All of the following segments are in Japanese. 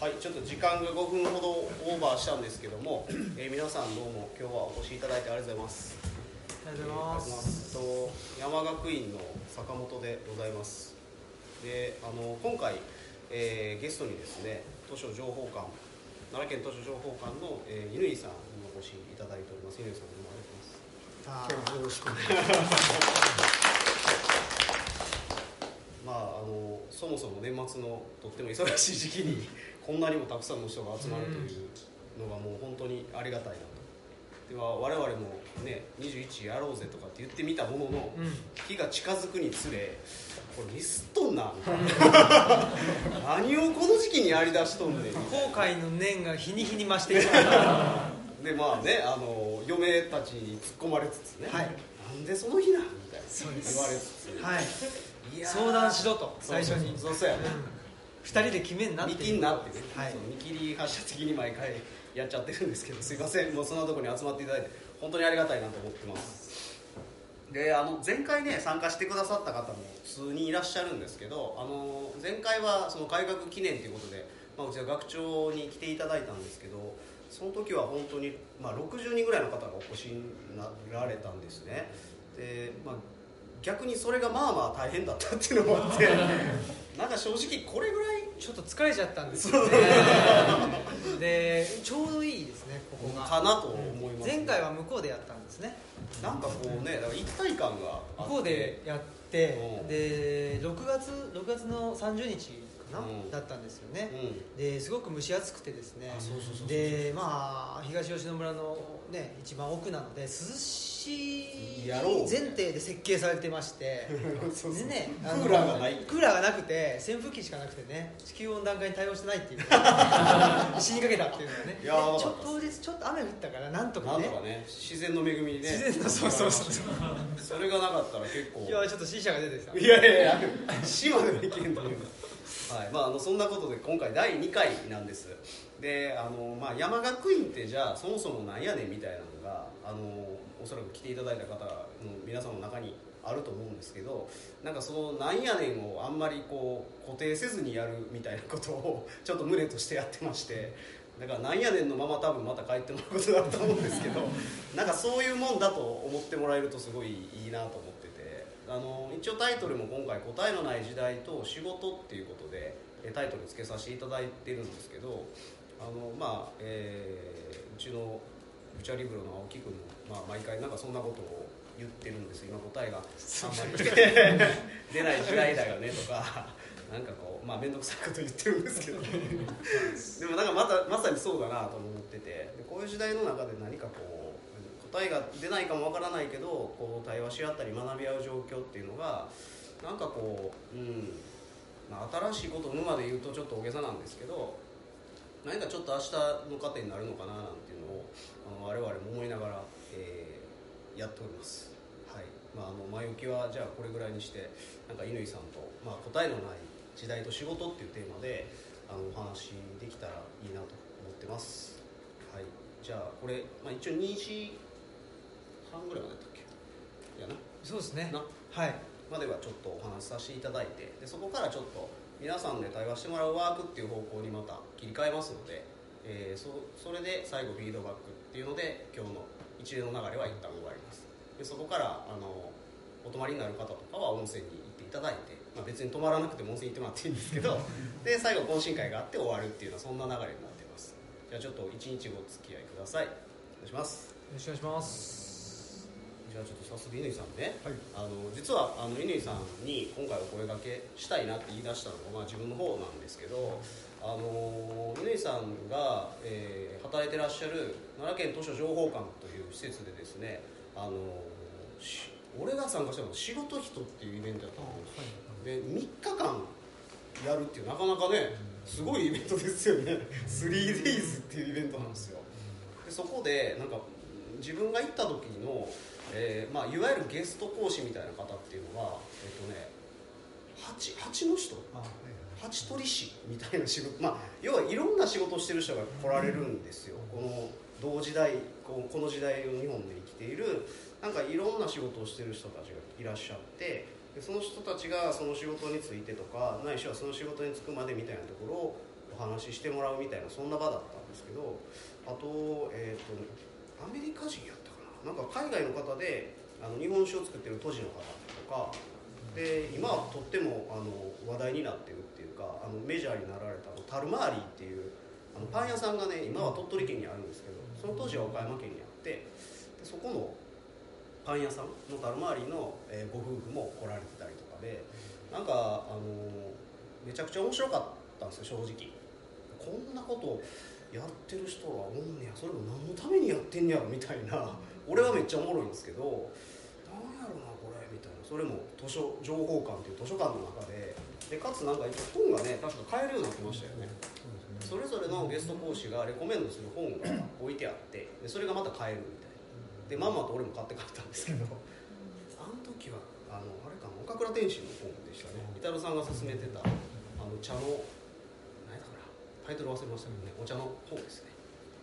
はい、ちょっと時間が5分ほどオーバーしたんですけども、えー皆さんどうも今日はお越しいただいてありがとうございます。ありがとうございます。えーと山学院の坂本でございます。で、あの今回、えーゲストにですね、図書情報館奈良県図書情報館の、えー、乾さんにお越しいただいております。乾さんどうもありがとうございます。あよろしくお願いします。まあ、あのそもそも年末のとっても忙しい時期に こんなにもたくさんの人が集まるというのがもう本当にありがたいなと。では我々もね21やろうぜとかって言ってみたものの、うん。日が近づくにつれこれミスっとんなみたいな。何をこの時期にやりだしとんねん。後悔の念が日に日に増していく。なでまあねあの嫁たちに突っ込まれつつね、はい。なんでその日なんみたいな。そうです。言われつつ、はい。相談しろと。最初に。そうそうやね、二人で決めんなって見切んなってね、はい。その見切り発車的に毎回やっちゃってるんですけどすいません。もうそんなところに集まっていただいて本当にありがたいなと思ってます。であの前回ね参加してくださった方も数人いらっしゃるんですけどあの前回はその改革記念ということで、まあ、うちは学長に来ていただいたんですけどその時は本当に、まあ、60人ぐらいの方がお越しになられたんですね。で、まあ、逆にそれがまあまあ大変だったっていうのもあって なんか正直これぐらいちょっと疲れちゃったんですよね。で、ちょうどいいですね、ここが。かなと思います、前回は向こうでやったんですね。なんかこうねだから一体感が向こうでやってうん、で、6月6月の30日かなうんだったんですよね。うんですごく蒸し暑くてですねでまあ東吉野村のね一番奥なので涼しい前提で設計されてまして。でねクーラーがない。クーラーがなくて扇風機しかなくてね地球温暖化に対応してないっていう。死にかけたっていうのがね。ちょっと当日ちょっと雨降ったからなんとかね。なんとかね自然の恵みでね。自然のそうそうそうそれがなかったら結構。いやちょっと死者が出てきた。いやいやいや島でもいけんというはい。まあ、あのそんなことで今回第2回なんですであの、まあ、山学院ってじゃあそもそもなんやねんみたいなのがあのおそらく来ていただいた方の皆さんの中にあると思うんですけどなんかそのなんやねんをあんまりこう固定せずにやるみたいなことをちょっと胸としてやってましてだからなんやねんのまま多分また帰ってもらうことだと思うんですけど なんかそういうもんだと思ってもらえるとすごいいいなと思っててあの一応タイトルも今回「答えのない時代と仕事」っていうことでえタイトルつけさせていただいてるんですけどあのまあ、えーうちのブチャリブロの青木君も、まあ、毎回なんかそんなことを言ってるんです今答えがあんまり 出ない時代だよねとかなんかこうまあ面倒くさいこと言ってるんですけど。でもなんかまたまさにそうだなと思ってて。でこういう時代の中で何かこう答えが出ないかもわからないけどこう対話し合ったり学び合う状況っていうのがなんかこう、うんまあ、新しいことを生むまで言うとちょっと大げさなんですけど何かちょっと明日の糧になるのかななんていうのをあの我々も思いながら、えーやっております、はい。まあ、あの前置きはじゃあこれぐらいにしてなんか乾さんと、まあ、答えのない時代と仕事っていうテーマであのお話できたらいいなと思ってます、はい、じゃあこれ、まあ、一応2時半ぐらいまでだったっけ？いやな。そうですね。な。はい。まではちょっとお話しさせていただいてでそこからちょっと皆さんで対話してもらうワークっていう方向にまた切り替えますので、えーそそれで最後フィードバックっていうので今日の一連の流れは一旦終わります。でそこからあのお泊まりになる方とかは温泉に行っていただいて、まあ、別に泊まらなくても温泉行ってもらっていいんですけど で最後懇親会があって終わるっていうのはそんな流れになってます。じゃあちょっと一日お付き合いください。お願いします。よろしくお願いしますじゃあちょっと早速乾さんね、はい。あの実はあの乾さんに今回お声掛けしたいなって言い出したのが、まあ、自分の方なんですけどあの乾さんが、えー働いてらっしゃる奈良県図書情報館という施設でですねあのし俺が参加したのは仕事人っていうイベントだったんですで3日間やるっていうなかなかねすごいイベントですよね。3days っていうイベントなんですよ。でそこでなんか自分が行った時の、えーまあ、いわゆるゲスト講師みたいな方っていうのはえっ、とね蜂蜂の人？蜂取り師みたいな仕事。まあ要はいろんな仕事をしてる人が来られるんですよ。この同時代この時代を日本で生きているなんかいろんな仕事をしてる人たちがいらっしゃってでその人たちがその仕事についてとかないしはその仕事に就くまでみたいなところをお話ししてもらうみたいなそんな場だったんですけどあと,、えーと、アメリカ人やっなんか海外の方であの日本酒を作ってる都市の方とかで今はとってもあの話題になってるっていうかあのメジャーになられたタルマーリーっていうあのパン屋さんがね今は鳥取県にあるんですけどその当時は岡山県にあってでそこのパン屋さんのタルマーリーの、えー、ご夫婦も来られてたりとかでなんか、あの、めちゃくちゃ面白かったんですよ正直。こんなことやってる人はおんねや。それも何のためにやってんねやろみたいな。俺はめっちゃおもろいんですけどなんやろなこれみたいな。それも図書情報館っていう図書館の中ででかつなんか本がね確か買えるようになってましたよね、それぞれのゲスト講師がレコメンドする本が置いてあってでそれがまた買えるみたいな。でまんまと俺も買って帰ったんですけどあの時はあのあれかな岡倉天心の本でしたね。イタロさんが勧めてたあの茶の何だからタイトル忘れましたけどねお茶の本ですね。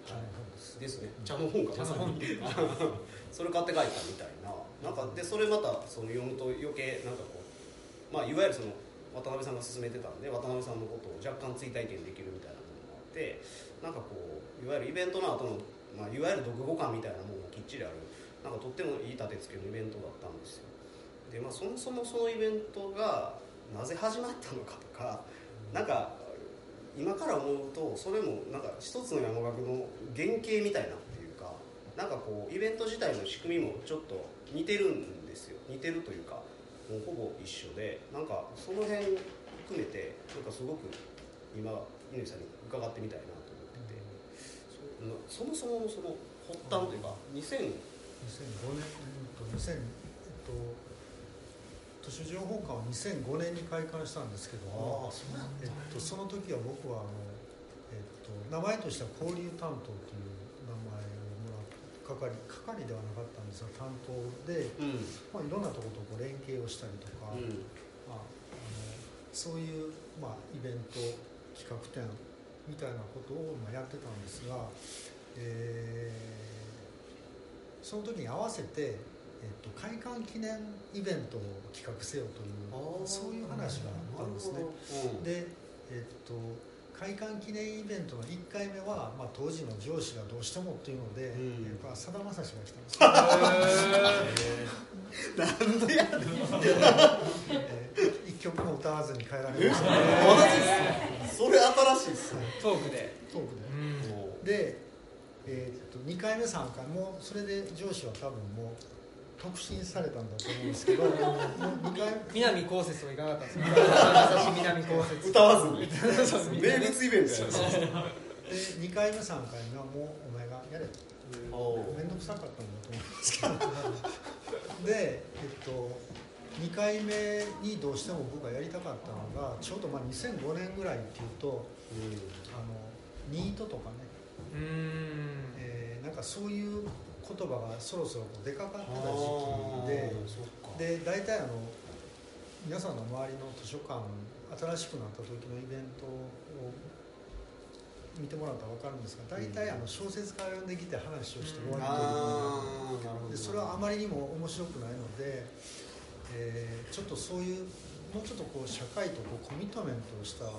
茶の本ですね。茶の本かまさに。それ買って帰ったみたいな。なんかでそれまたその読むと余計なんかこうまあいわゆるその渡辺さんが勧めてたんで渡辺さんのことを若干追体験できるみたいなものがあってなんかこういわゆるイベントの後の、まあ、いわゆる読後感みたいなものがきっちりある。なんかとってもいい立て付けのイベントだったんですよ。で、まあ、そもそもそのイベントがなぜ始まったのかとかなんか今から思うとそれもなんか一つの山岳の原型みたいなっていうかなんかこうイベント自体の仕組みもちょっと似てるんですよ。似てるというかもうほぼ一緒でなんかその辺含めてなんかすごく今乾さんに伺ってみたいなと思ってて。そもそもその発端というか2000 2005年、と、2000、えっと、図書情報館は2005年に開館したんですけどもえっと、その時は僕はあの、えっと、名前としては交流担当という名前をもらって係係ではなかったんですが担当で、うん、まあ、いろんなところとこう連携をしたりとか、うん、まあ、あのそういう、まあ、イベント企画展みたいなことを、まあ、やってたんですが、えー、その時に合わせて、えっと、開館記念イベントを企画せよというそういう話があったんですね。でえっと開館記念イベントの1回目は、まあ、当時の上司がどうしてもっていうので、うん、やっぱさだまさしが来たんですよ。なんでやねん、えー、一曲も歌わずに帰られました、ね、それ新しいっすトークで。トークで、で、えー、っと2回目3回もそれで上司は多分もう特進されたんだと思うんですけど 南こうせつはいかなかったんですか？南こうせつ歌わずに。名物イベントやで2回目3回目はもうお前がやれと面倒くさかったんだと思うんですけど。でえっと2回目にどうしても僕がやりたかったのがちょうどまあ2005年ぐらいっていうと、うん、あのニートとかね。うん、えー、なんかそういう言葉がそろそろ出かかってた時期でで大体あの皆さんの周りの図書館新しくなった時のイベントを見てもらったら分かるんですが大体あの小説家が呼んできて話をして終わりというでそれはあまりにも面白くないので、えー、ちょっとそういうもうちょっとこう社会とこうコミットメントをしたなん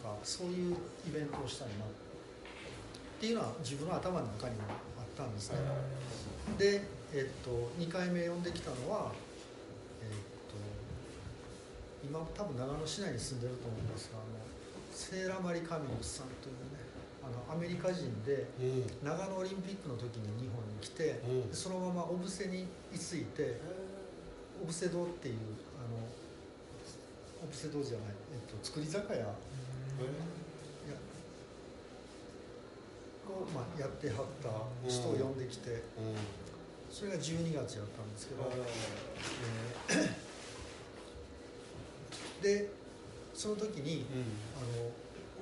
かそういうイベントをしたいなっていうのは自分の頭の中にもったんですね。で、えっと、2回目呼んできたのは、えっと、今多分長野市内に住んでると思うんですがあのセーラ・マリ・カミノスさんというねあのアメリカ人で長野オリンピックの時に日本に来て、そのまま小布施に居ついて小布施堂っていうあの小布施堂じゃない、えっと、造り酒屋を、まあ、やってはった人を呼んできて、それが12月やったんですけど、えー、でその時に、あの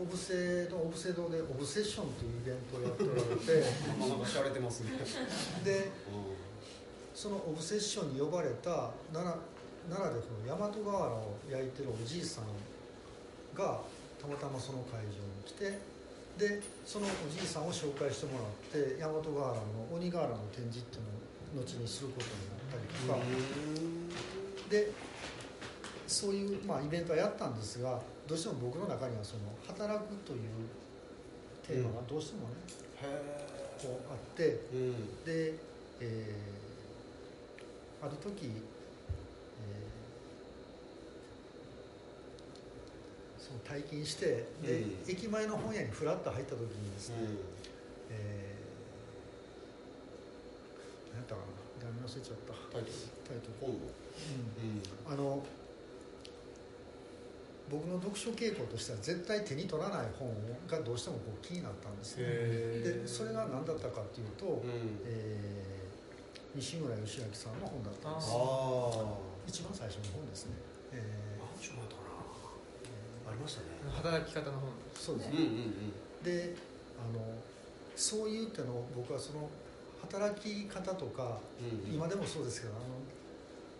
オブセのオブセ堂でオブセッションというイベントをやっておられて なんかしゃれてますね。で、そのオブセッションに呼ばれた奈良奈良でその大和瓦を焼いてるおじいさんがたまたまその会場に来てでそのおじいさんを紹介してもらって大和瓦の鬼瓦の展示っていうのを後にすることになったりとか。でそういう、まあ、イベントはやったんですがどうしても僕の中にはその働くというテーマがどうしてもね、へこうあって。えうん。で、えーある時、えーその体験してで、うん。駅前の本屋にふらっと入った時にですね、えー、何やったかな何忘れちゃった。タイトル。タイトル、今度うん、あの僕の読書傾向としては絶対手に取らない本がどうしてもこう気になったんですね。へでそれが何だったかっていうと、うん。えー西村義明さんの本だったんです。あ一番最初の本ですね、えあ何しようかなありましたね。働き方の本ーそうですうんうんであのそういうってのを僕はその働き方とかうんうん。今でもそうですけどあの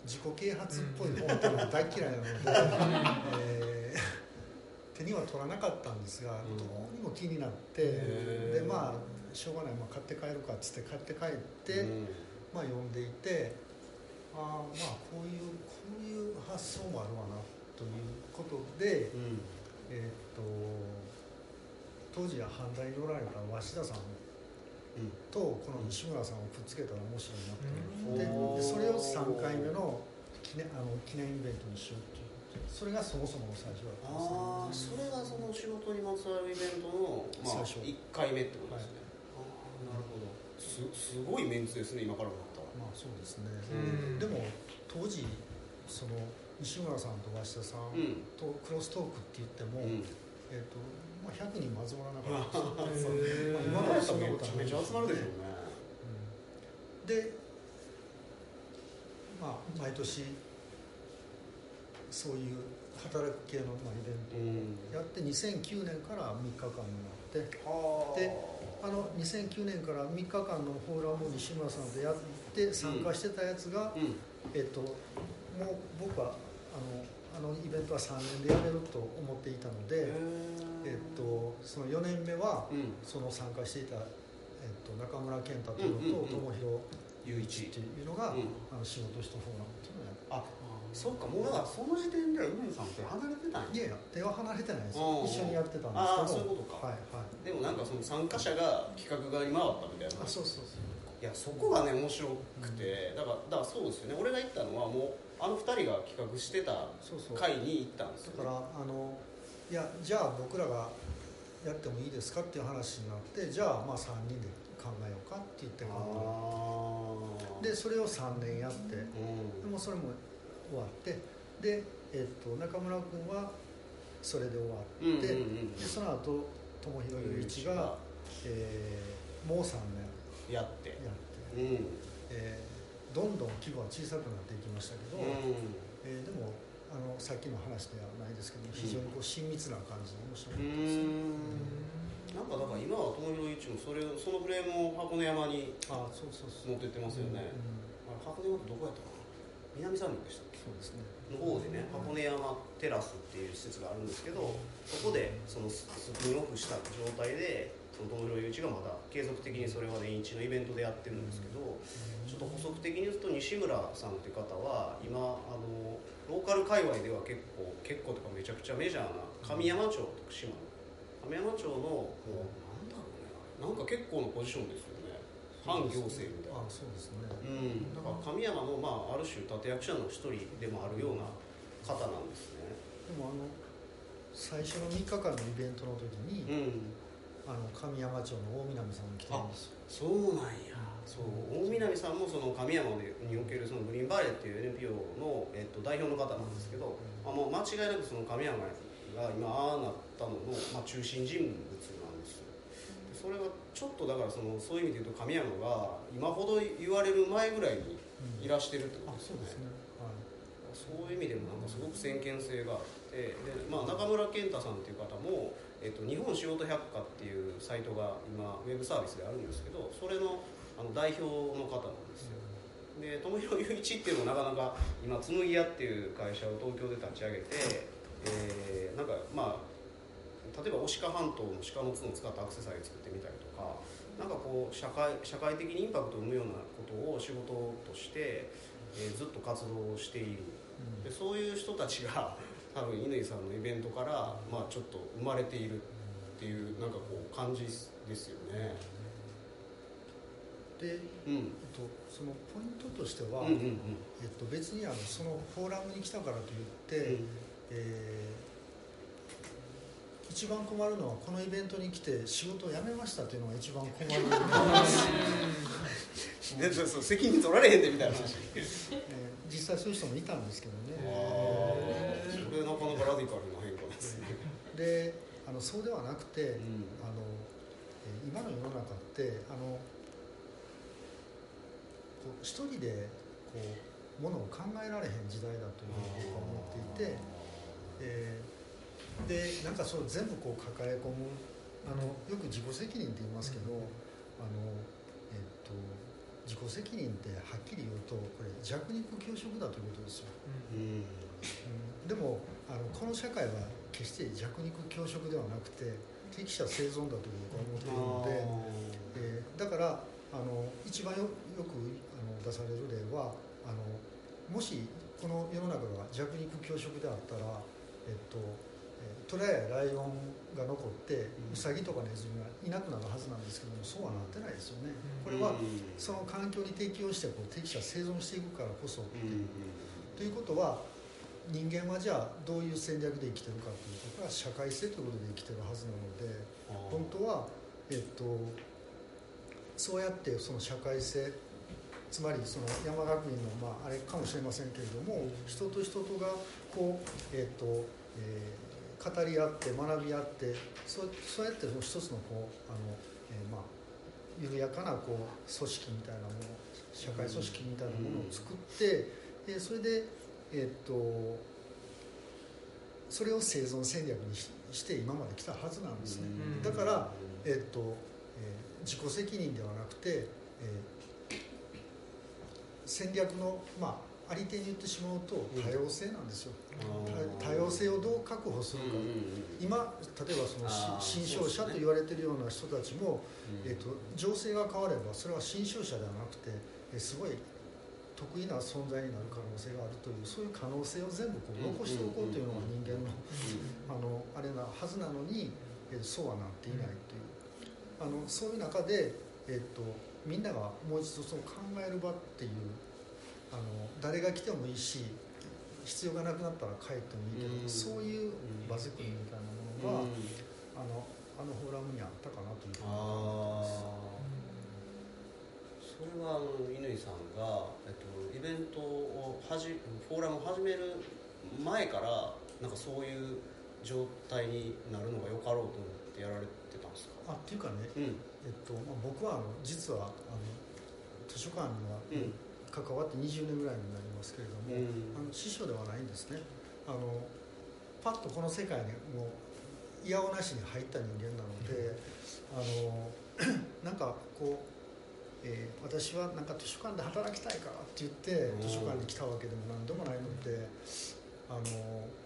自己啓発っぽい本っていうのが大嫌いなので、えー手には取らなかったんですが、うん。どうにも気になってでまあしょうがない、まあ、買って帰るかっつって買って帰って、うん。まあ、読んでいてああまあこういうこういう発想もあるわなということで、うん。えーっと当時は反対におられた鷲田さんうん。とこの西村さんをくっつけたら面白いなって、うん。ででそれを3回目の記念あの記念イベントにしようっていう。それがそもそもの最初だったんですああそれがその仕事にまつわるイベントの、まあ、最初。1回目ってことですね、ああなるほど。すすごいメンツですね今から思ったら。まあそうですね、うん。でも当時その西村さんと鷲田さんうん。とクロストークって言っても、うん。えーとまあ、100人も集まらなかった。んですよへーまあ今までそんなめことはないちゃめちゃ集まるでしょうね。うん。でまあ毎年そういう働く系のまあイベントうん。やって2009年から3日間になってはあであの2009年から3日間のフォーラムを西村さんとやって参加してたやつが、うん。えっと、もう僕はあのあのイベントは3年でやめると思っていたので、えっと、その4年目はうん。その参加していた、えっと、中村健太というのとうんうんうん友弘雄一っていうのが、うんあの仕事人フォーラムっていうのをやってあそっかもうだからその時点では梅さんって離れてたんや。いやいや手は離れてないです一緒にやってたんああですけど。そういうことか。はいはい。でもなんかその参加者が企画側に回ったみたいな。あそうそうそう。いやそこがね面白くて、だからだからそうですよね。俺が行ったのはもうあの2人が企画してた会に行ったんですよ、ね、だからあのいやじゃあ僕らがやってもいいですかっていう話になってじゃあまあ3人で考えようかって言って考あえでそれを3年やって。ーうん。でもそれも終わって。で、えっと中村君はそれで終わうんって、でその後友廣雄一が、えーもう3年。やって。やって、うん。えーどんどん規模は小さくなっていきましたけど、うん。えーでもあのさっきの話ではないですけど非常にこう親密な感じで面白ういですなんかだから今は友廣一もそれそのフレームを箱根山にあそうそうそう。持ってってますよね、うん箱根山ってどこやったかな？南三陸でしたっけ？そうですね。の方でね箱根山テラスっていう施設があるんですけどそこでそのススピンオフした状態でその友廣雄一がまだ継続的にそれは年一のイベントでやってるんですけどちょっと補足的に言うと西村さんっていう方は今あのローカル界隈では結構結構とかめちゃくちゃメジャーな神山町徳島の神山町のもうなんだろうねなんか結構のポジションですよね。反行政みたいな。あそうですね。うん、だから神山の、まあ、ある種立役者の一人でもあるような方なんですね。でもあの最初の3日間のイベントの時に、うん、あの神山町の大南さんが来てるんですよそうなんや。そう大南さんもその神山におけるそのグリーンバレーっていう NPO の、えっと、代表の方なんですけど、まあ、もう間違いなくその神山が今ああなったのの、まあ、中心人物なんですよ。でそれはちょっとだからそのそういう意味で言うと神山が今ほど言われる前ぐらいにいらしてるってこあとですよねそうですねはいそういう意味でもなんかすごく先見性があってで、まあ、中村健太さんっていう方も、えっと、日本仕事百科っていうサイトが今ウェブサービスであるんですけどそれのあの代表の方なんですよ。で友廣雄一っていうのをなかなか今紬屋っていう会社を東京で立ち上げて、えーなんかまあ例えば牡鹿半島の鹿の角を使ったアクセサリー作ってみたりとかなんかこう社会社会的にインパクトを生むようなことを仕事として、えーずっと活動している。でそういう人たちが多分乾さんのイベントから、まあ、ちょっと生まれているっていうなんかこう感じですよね。で、うん。えっと、そのポイントとしては、うんうんうん。えっと、別にあのそのフォーラムに来たからといって、えー一番困るのはこのイベントに来て仕事を辞めましたというのが一番困る、で そうそう責任取られへんでみたいな話。え ー実際そういう人もいたんですけどねなかなかラディカルな変化ですね。であのそうではなくて、うん。あのえー今の世の中ってあのこう一人でこうものを考えられへん時代だというふうに僕は思っていて、えーでなんかそう全部こう抱え込むあのよく自己責任って言いますけど、あのえっと自己責任ってはっきり言うとこれ弱肉強食だということですよ。うん。うんでもあのこの社会は決して弱肉強食ではなくて適者生存だと僕は思っているので、えーだからあの一番よよくあの出される例はあのもしこの世の中が弱肉強食であったら、えっとえートラやライオンが残ってうん。ウサギとかネズミがいなくなるはずなんですけどもそうはなってないですよね。うん。これはうんその環境に適応してこう適者生存していくからこそうん。ということは人間はじゃあどういう戦略で生きてるかというとこれは社会性ということで生きてるはずなので本当は、えっと、そうやってその社会性つまりその山学院の、まあ、あれかもしれませんけれども人と人とがこう、えっとえー語り合って学び合ってそうそうやってその一つのこうあの、えーまあ、緩やかなこう組織みたいなもの社会組織みたいなものを作って、でそれで、えっとそれを生存戦略にしして今まで来たはずなんですね。うん。だからえっとえー自己責任ではなくて、えー戦略の、まあ、あり手に言ってしまうと多様性なんですよ、多多様性をどう確保するか、今例えばその新商社と言われてるような人たちも、えー、と情勢が変わればそれは新商社ではなくて、えーすごい得意な存在になる可能性があるというそういう可能性を全部こう残しておこうというのが人間のあのあれなはずなのに、えーそうはなっていないという。あのそういう中で、えっとみんながもう一度その考える場っていうあの誰が来てもいいし必要がなくなったら帰ってもいいけど、うん。そういう場作りみたいなものが、あのあのフォーラムにあったかなというふうに思います。それはあの乾さんが、えイベントをはじフォーラムを始める前からなんかそういう状態になるのがよかろうと思ってやられてたんですか？あっていうかね、うん。えっとまあ、僕はあの実はあの図書館にはうん。関わって20年ぐらいになりますけれども、うん。あの師匠ではないんですね。あのパッとこの世界にもういやおなしに入った人間なので、あの なんかこう、えー私はなんか図書館で働きたいからって言ってうん。図書館に来たわけでも何でもないのであの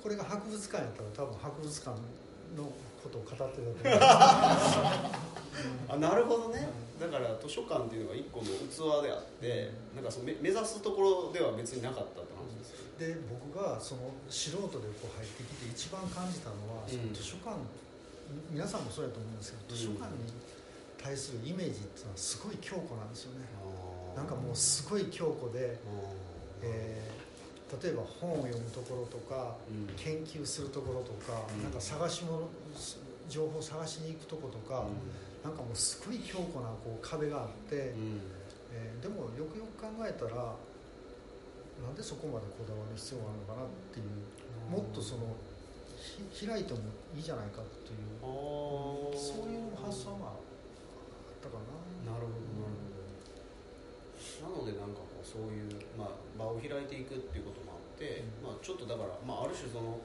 これが博物館やったら多分博物館のことを語ってたと思。あなるほどね。だから図書館っていうのが一個の器であってなんかその目目指すところでは別になかったって話ですよね。で僕がその素人でこう入ってきて一番感じたのは、その図書館み皆さんもそうやと思うんですけど図書館に対するイメージっていうのはすごい強固なんですよね。なんかもうすごい強固で、えー例えば本を読むところとかうん。研究するところとか、うん。なんか探し物情報を探しに行くとことか、なんかもうすごい強固なこう壁があって、うん。えーでもよくよく考えたらなんでそこまでこだわる必要があるのかなっていうもっとそのひ開いてもいいじゃないかっていうそういう発想があな。なるほど。なるほど。なのでなんかこうそういう、まあ、場を開いていくっていうこともあって、まあ、ちょっとだから、まあ、ある種その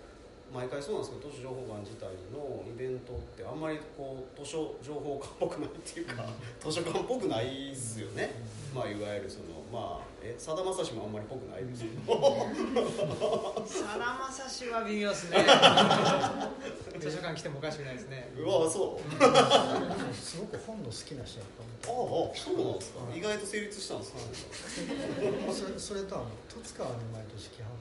毎回そうなんですけど図書情報館自体のイベントってあんまりこう図書情報館っぽくないっていうか図書館っぽくないですよね、まあ、いわゆるそのまあえさだまさしもあんまりぽくないです。けどさだまさしは微妙ですね。図書館来てもおかしくないですね。うわそう。すごく本の好きな人だとあ思あそうなんですか。意外と成立したんですかうそれそれとあの十津川に毎年来はるん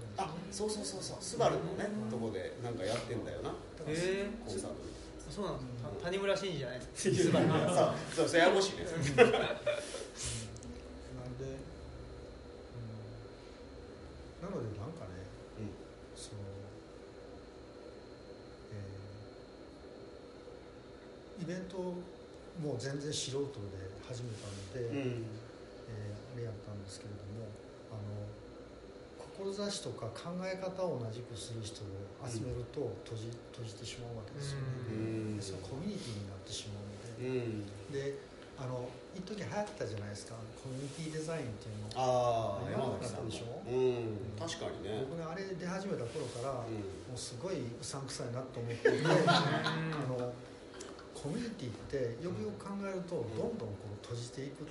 ですよ。あそうそうそうそう。スバルのねとこでなんかやってんだよな。へえ。コンサートそうなんですか。谷村新司じゃないですにさ そうそうややこしいで、う ん、なのでなんかねうんその、もう全然素人で始めたので、うん。えーあれやったんですけれどもあの志とか考え方を同じくする人を集めると閉じ閉じてしまうわけですようん。ね、でそのコミュニティになってしまうのうん。でであの一時流行ったじゃないですかコミュニティデザインっていうの。ああ山山崎さんでしょ？うん。確かにね。僕ねあれ出始めた頃から、うん。もうすごいうさんくさいなと思っていて あのコミュニティってよくよく考えるとどんどんこう閉じていく。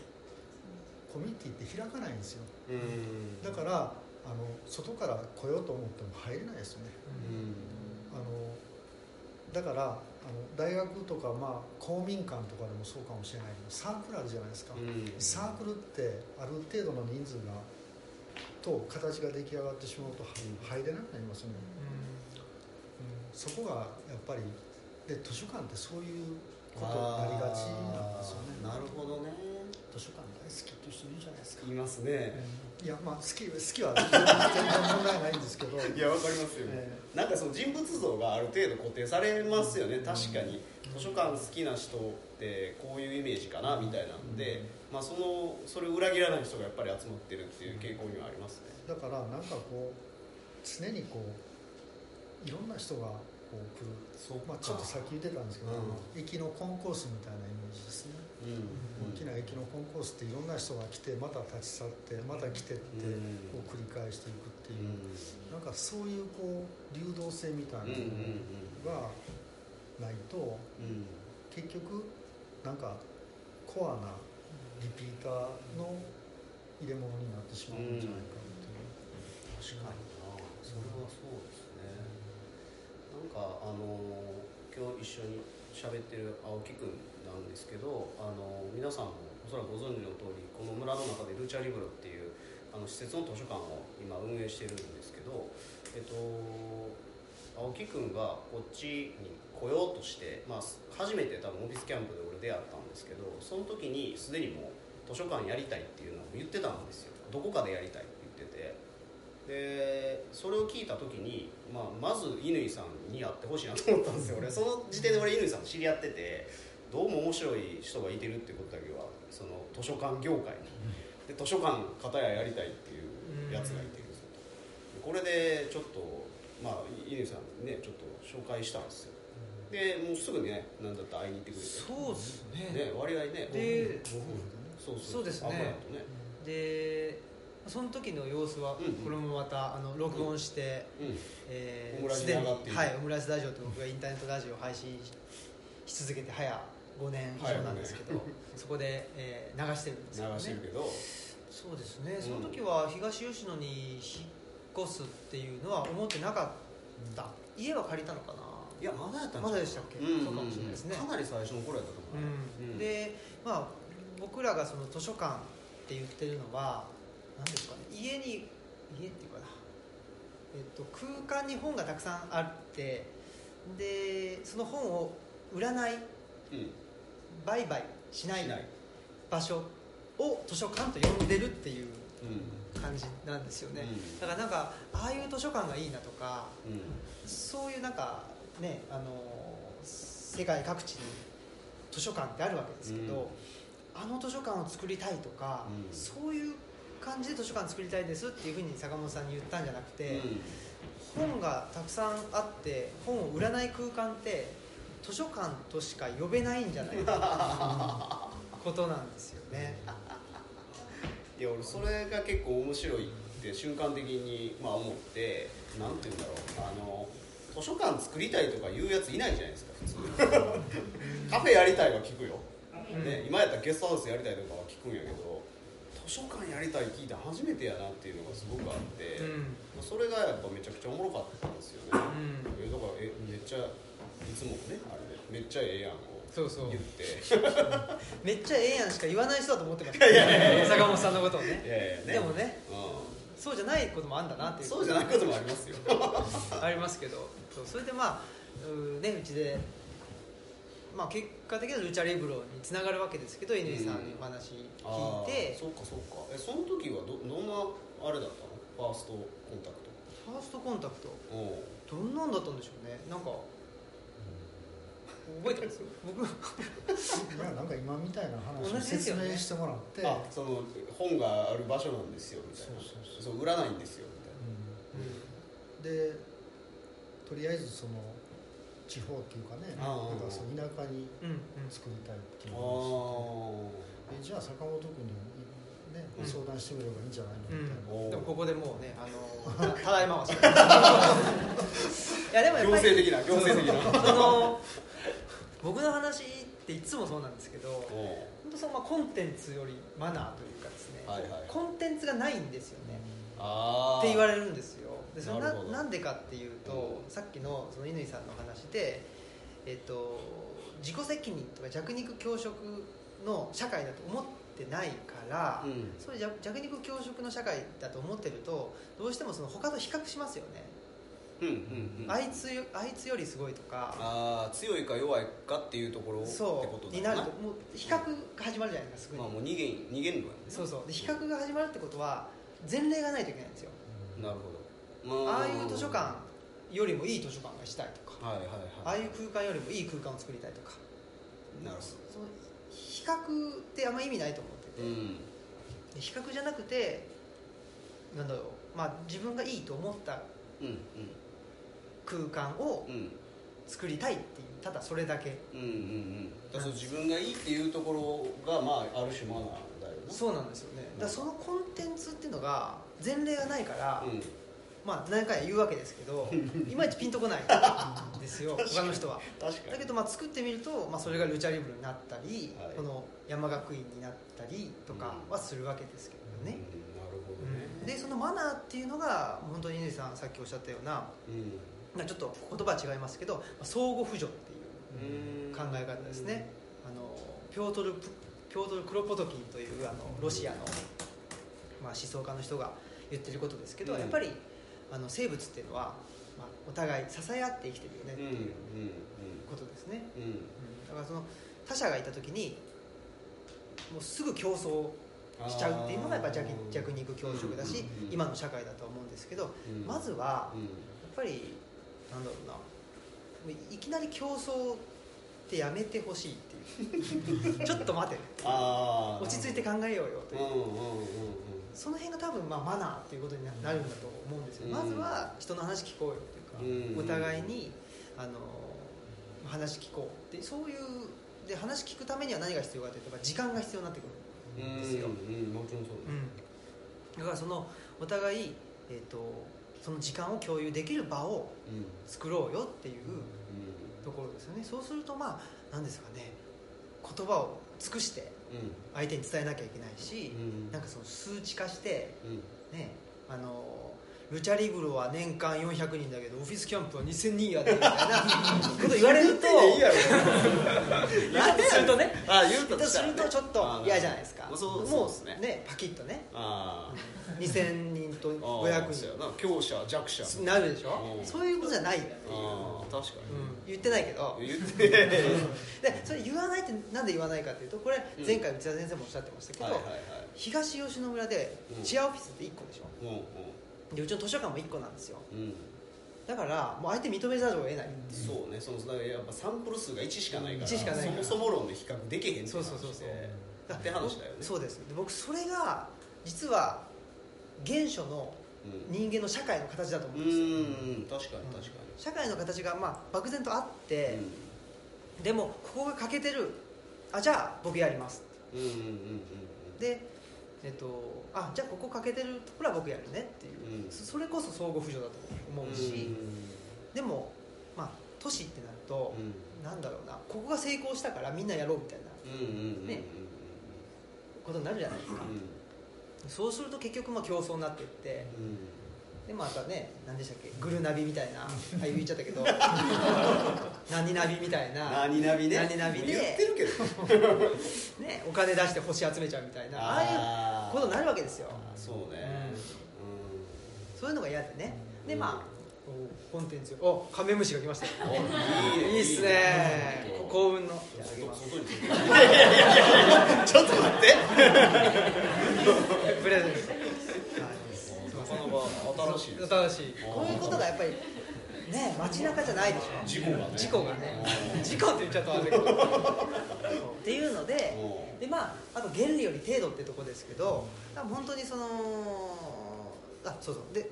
コミュニティって開かないんですよ。うん。だからあの外から来ようと思っても入れないですよね。うん。あのだからあの大学とか、まあ、公民館とかでもそうかもしれないけどサークルあるじゃないですか、うん。サークルってある程度の人数がと形が出来上がってしまうとは入れなくなりますよね、うん、そこがやっぱりで図書館ってそういうことになりがちなんですよね。なるほどね。図書館大好きっていう人いるじゃないですか、言いますね。いやまあ好き好きは全然問題ないんですけど、いやわかりますよ。えなんかその人物像がある程度固定されますよね。確かに。図書館好きな人ってこういうイメージかなみたいなんで、まあ、そのそれを裏切らない人がやっぱり集まってるっていう傾向にはありますね。だからなんかこう常にこういろんな人がこう来るまあ、ちょっとさっき言ってたんですけど、うん。駅のコンコースみたいなイメージですね、うん。大きな駅のコンコースっていろんな人が来てまた立ち去ってまた来てってうん。こう繰り返していくってういう、ん。なんかそういうこう流動性みたいなのがないとうん。結局なんかコアなリピーターの入れ物になってしまうんじゃないかっていう、確かにな。それはそうかあの今日一緒に喋ってる青木くんなんですけどあの皆さんもおそらくご存知の通りこの村の中でルチャリブロっていうあの施設の図書館を今運営してるんですけどえっと青木くんがこっちに来ようとして、まあ、初めて多分オフィスキャンプで俺出会ったんですけどその時にすでにもう図書館やりたいっていうのを言ってたんですよ。どこかでやりたいって言ってて。でそれを聞いた時に、まあ、まず乾さんに会ってほしいなと思ったんですよ。俺その時点で俺乾さんと知り合っててどうも面白い人がいてるってことだけはその図書館業界に。で図書館片ややりたいっていうやつがいてるこれでちょっとまあ乾さんにねちょっと紹介したんですよ。でもうすぐねなんだったら会いに行ってくれて。そうですね。ね割合ねでご夫婦でねそうそう。ですね。ね。でその時の様子はこれもまたあの録音して、すでにはいオムラジラジオと僕がインターネットラジオを配信し続けて早5年以上なんですけど、そこで、えー流してるんです流けどねしてるけど。そうですね。その時は東吉野に引っ越すっていうのは思ってなかった。家は借りたのかな？いやまだやったんまだでしたっけ？うん。そうかもしれないですね。かなり最初の頃やったと思う、うん、でまあ僕らがその図書館って言ってるのは何ですかね。家に家っていうかな、えっと、空間に本がたくさんあってでその本を売らないうん。売買しない場所を図書館と呼んでるっていううん。感じなんですよね、うん。だからなんかああいう図書館がいいなとかうん。そういうなんかねあの世界各地に図書館ってあるわけですけど、うん。あの図書館を作りたいとか、うん。そういう感じで図書館作りたいですっていうふうに坂本さんに言ったんじゃなくて、うん。本がたくさんあって本を売らない空間って図書館としか呼べないんじゃないかことなんですよね。いや俺それが結構面白いって瞬間的にまあ思ってなんて言うんだろうあの図書館作りたいとか言うやついないじゃないですか普通。カフェやりたいは聞くよ、ね、今やったらゲストハウスやりたいとかは聞くんやけど図書館やりたい聞いて初めてやなっていうのがすごくあって、うん。それがやっぱめちゃくちゃおもろかったんですよね、うん。えだからえめっちゃいつもねあれでめっちゃええやんをそうそう。言って。めっちゃええやんしか言わない人だと思ってましいやいやいや坂本さんのことをいねやいやね。でもねうそうじゃないこともあんだなっていう。んそうじゃないこともありますよ。ありますけど。そうそれでまあう,、ね、うちで、まあ、結果的にはルチャリブロにつながるわけですけど乾さんにお話聞いて、そうかそうか。えその時はどどんなあれだったの？ファーストコンタクファーストコンタクト？トう。んどんなんだったんでしょうね。なんか覚えてます？僕。なんか今みたいな話同をじですよね。説明してもらって、あその本がある場所なんですよみたいな。そうそう。そう売らないんですよみたいな。うん。でとりあえずその地方っていうかねなんかその田舎にうんうん。作りたいっていうあ話あでえじゃあ坂本君にねうん。相談してみればいいんじゃないの？みたいな、おーでもここでもうねあのた ただいまはしいやでもやっ行ぱり政的な行政的な。その僕の話っていつもそうなんですけどお本当そのまあコンテンツよりマナーというかですね、はいはい。コンテンツがないんですよね。ああって言われるんですよでそれななんでかっていうと、うんさっきのその乾さんの話で、えっと、自己責任とか弱肉強食の社会だと思ってないから、うん。そう弱弱肉強食の社会だと思ってるとどうしてもその他と比較しますよね、うんうんうん。あいつよあいつよりすごいとかああ強いか弱いかっていうところってそうにことだよな。るともう比較が始まるじゃないですかすぐに、まあもう逃げん逃げんのやね。そうそう。で比較が始まるってことは前例がないといけないんですよ。なるほど、まああいう図書館よりもいい図書館がしたいとか。はいはいはい。ああいう空間よりもいい空間を作りたいとか。なるほその比較ってあんま意味ないと思ってて、どうん。で比較じゃなくてなんだろう、まあ、自分がいいと思ったうん空間を作りたいっていうただそれだけ。うんうんうん。だからそう自分がいいっていうところがまあある種マナーだよな。そうなんですよね。だそのコンテンツっていうのが前例がないから、うんまあ何回か言うわけですけど いまいちピンとこないんですよ他の人は。確かに。だけどまあ作ってみると、まあ、それがルチャリブルになったり、はい。この山学院になったりとかはするわけですけどね、うんなるほどね。でそのマナーっていうのが本当に乾さんさっきおっしゃったようなうん。まあちょっと言葉は違いますけどまあ相互扶助っていううん考え方ですね。あのピョートル・プピョートル・クロポトキンというあのロシアの、まあ、思想家の人が言ってることですけど、うん。やっぱりあの生物っていうのは、まあ、お互い支え合って生きてるよねってうんいうことですね、うん。うん。うんだからその他者がいた時にもうすぐ競争しちゃうっていうのがやっぱ弱弱肉強食だし、うん今の社会だと思うんですけど、うん。まずはうん。やっぱりなんだろうないきなり競争ってやめてほしいっていう。ちょっと待て。落ち着いて考えようよという、うんうんうんうんその辺が多分まあマナーっていうことにななるんだと思うんですよ、うん。まずは人の話聞こうよっていうか、うん。お互いにあの話聞こうってそういうで話聞くためには何が必要かというと時間が必要になってくるんですよ、もちろんそうだうん。だからそのお互い、えー、とその時間を共有できる場をうん。作ろうよっていううところですよね。そうするとまあ何ですかね言葉を尽くしてん相手に伝えなきゃいけないし、うん。なんかその数値化してうん。ねあのルチャリブロは年間400人だけどオフィスキャンプは2000人やでみたいなこと言われると いいやろ言うとするとね。あ言うとするとちょっと嫌じゃないですか。あそうもそうですね。ねパキッとね。あ2000人とあ500そうや人な。強者弱者。なるでしょ？うん。そういうことじゃないっていう、確かうん。言ってないけど。に言って。でそれ言わないってなんで言わないかっていうとこれうん。前回内田先生もおっしゃってましたけど、はいはいはい。東吉野村でうん。チアオフィスって1個でしょ？うんでうちの図書館も1個なんですよ。うん。うんだからもう相手認めざるを得ない、そうねそのだやっぱサンプル数が1しかないから1しかないから。そもそも論で比較できへんってそうそうそうそう。って話だよね。そうです。で僕それが実は原初のうん。人間の社会の形だと思ううんですよ、ん確かに確か社会の形がまあ漠然とあって、でもここが欠けてる。あじゃあ僕やります。にうんうんうんうん。でえっとあじゃあここ欠けてるところは僕やるねっていう、うん。そそれこそ相互扶助だと思うし、でもまあ都市ってなると、なんだろうな。ここが成功したからみんなやろうみたいな。うんうんうんうんうんね。ことになるじゃないですか、うん。そうすると結局まあ競争になっていってうんでまたね何でしたっけグルナビみたいなああ言っちゃったけど 何ナビみたいな、何ナビね。何ナビで言ってるけど。ね、お金出して星集めちゃうみたいなああいうことになるわけですよ。そうね。そういうのが嫌でね。でまあおコンテンツおカメムシが来ましたよ。うんいいっすね。うん幸運の。いてるいやいやいやいや。ちょっと待って。プレゼント新しい。です新しい。こういうことがやっぱりね街中じゃないでしょ。事故がね。事故がね。事故って言っちゃうとあれだけど。っていうのでうん。でまああと原理より程度ってとこですけど本当にそのあそうそう。で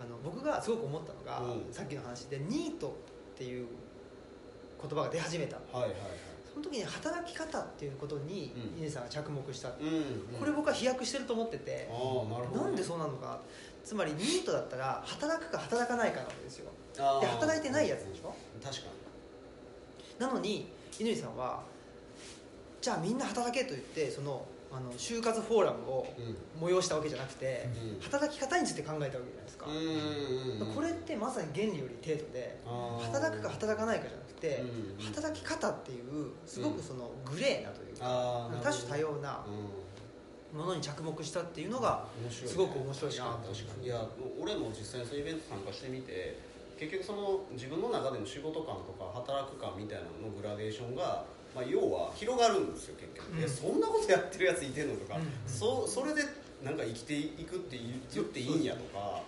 あの僕がすごく思ったのが、うん。さっきの話でニートっていう言葉が出始めた。はいはいはい。その時に働き方っていうことにうん。稲さんが着目した、うんこれ僕は飛躍してると思ってて。なんでそうなのか。つまりニートだったら働くか働かないかなわけですよ。で働いてないやつでしょ？確かなのに乾さんはじゃあみんな働けと言ってそのあの就活フォーラムをに催したわけじゃなくて、うん。働き方について考えたわけじゃないですか、うん。うんうんこれってまさに原理より程度で働くか働かないかじゃなくて、うん。働き方っていうすごくそのグレーなというか、多種多様なうん。ものに着目したっていうのがすごく面白いな確かに確かに。いや俺も実際にそういうイベント参加してみて結局その自分の中での仕事感とか働く感みたいなののグラデーションが、まあ、要は広がるんですよ結局、うん。えそんなことやってるやついてんのとか、うん。そそれでなんか生きていくって言言っていいんやとか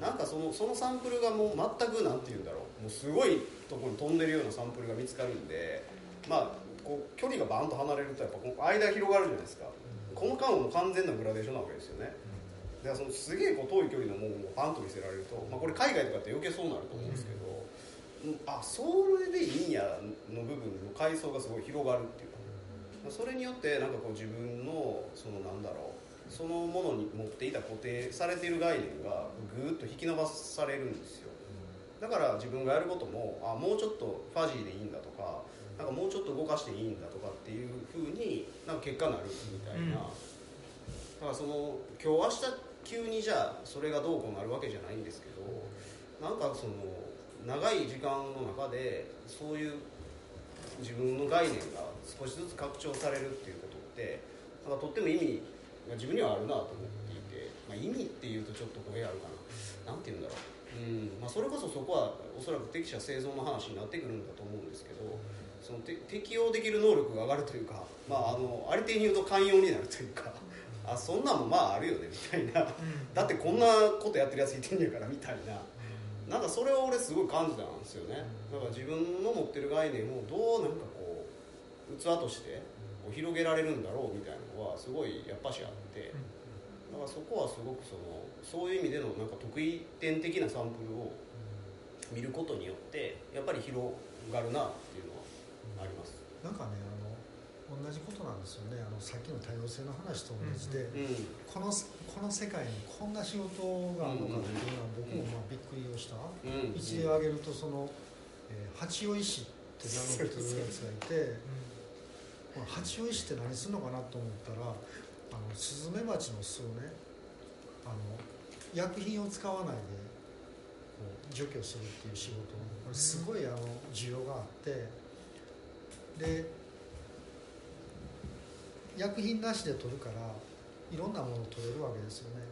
なんかそのそのサンプルがもう全くなんて言うんだろう。もうすごいところに飛んでるようなサンプルが見つかるんでまあこう距離がバーンと離れるとやっぱこの間が広がるじゃないですか。この間はもう完全なグラデーションなわけですよね。だからそのすげえこう遠い距離のものをパンと見せられると、まあ、これ海外とかって余計そうなると思うんですけど、うんあそれでいいんやの部分の階層がすごい広がるっていう。かそれによってなんかこう自分のそのなんだろうそのものに持っていた固定されている概念がぐーっと引き伸ばされるんですよ。だから自分がやることもあもうちょっとファジーでいいんだとかなんかもうちょっと動かしていいんだとかっていうふうになんか結果になるみたいな、うん。だからその今日明日急にじゃあそれがどうこうなるわけじゃないんですけどなんかその長い時間の中でそういう自分の概念が少しずつ拡張されるっていうことってなんかとっても意味が自分にはあるなと思っていて、まあ、意味っていうとちょっと語弊あるかな。なんて言うんだろう、うん。まあ、それこそそこはおそらく適者生存の話になってくるんだと思うんですけどそのて適用できる能力が上がるというか、まあ、あのありていに言うと寛容になるというかあそんなんもまああるよねみたいな。だってこんなことやってるやついてんねやからみたいななんかそれを俺すごい感じたんですよね。だから自分の持ってる概念をどうなんかこう器としてこう広げられるんだろうみたいなのはすごいやっぱしあって。だからそこはすごくそのそういう意味でのなんか得意点的なサンプルを見ることによってやっぱり広がるなっていうのはあります。なんかね同じことなんですよね。あのさっきの多様性の話と同じで、うんこのこの世界にこんな仕事があるのかっていうのは僕もまあびっくりをした、うん一例を挙げるとその、えー八尾医師って名乗ってるやつがいてこの八尾医師って何するのかなと思ったらあのスズメバチの巣をねあの薬品を使わないで除去するっていう仕事。これすごいあの需要があって。で薬品なしで取るからいろんなものを取れるわけですよね。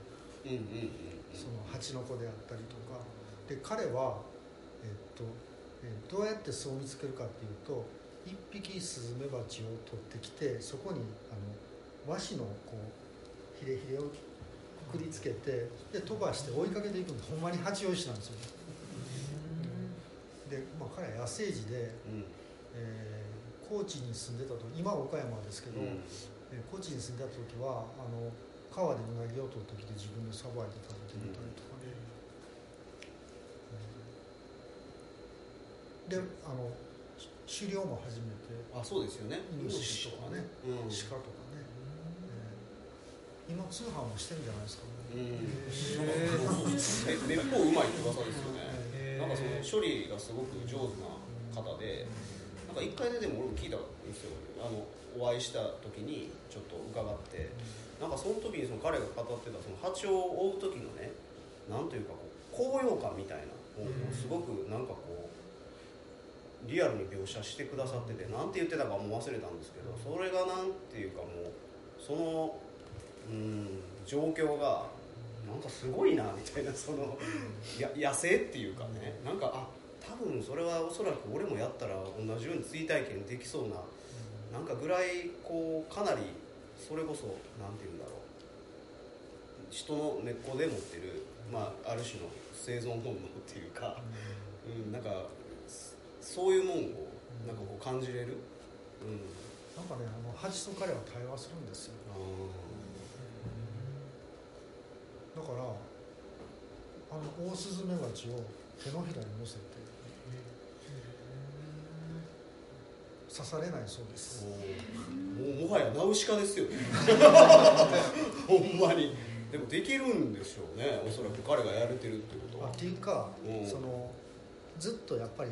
うんうんうんその蜂の子であったりとか。で彼は、えっとえーどうやって巣を見つけるかっていうと一匹スズメバチを取ってきてそこにあの和紙のこうヒレヒレをくくりつけてで飛ばして追いかけていくんでほんまに八王子なんですよで、まあ、彼は野生児で、うん。えー高知に住んでたと今は岡山ですけど、うんえー高知に住んでた時はあの川でうなぎを取ってきて自分でさばいて食べてみたりとかね、であのし狩猟も始めてあそうですよね。イノシシとかね、うん。鹿とかね、えー今通販もしてるんじゃないですかうん。ね、めめっぽううまいって噂ですよね。なんかその処理がすごく上手な方でなんか一回ででも俺も聞いたんですよあのお会いした時にちょっと伺って、なんかその時にその彼が語ってたその蜂を追う時のねなんというかこう高揚感みたいなもうすごくなんかこうリアルに描写してくださっててなんて言ってたかもう忘れたんですけどそれがなんていうかもうそのうん状況がなんかすごいなみたいなそのや野生っていうかねなんかあ多分それはおそらく俺もやったら同じように追体験できそうななんかぐらいこうかなりそれこそなんて言うんだろう。人の根っこで持ってる、まあ、ある種の生存本能っていうか、うん、なんかそういうもんをなんかこう感じれる、うん、なんかねあの蜂と彼は対話するんですよ。だからあのオオスズメバチを手のひらに乗せて刺されないそうです。もうもはやナウシカですよね。ほんまに。でもできるんでしょうね。おそらく彼がやれてるってことは。あっていうか、うん。そのずっとやっぱり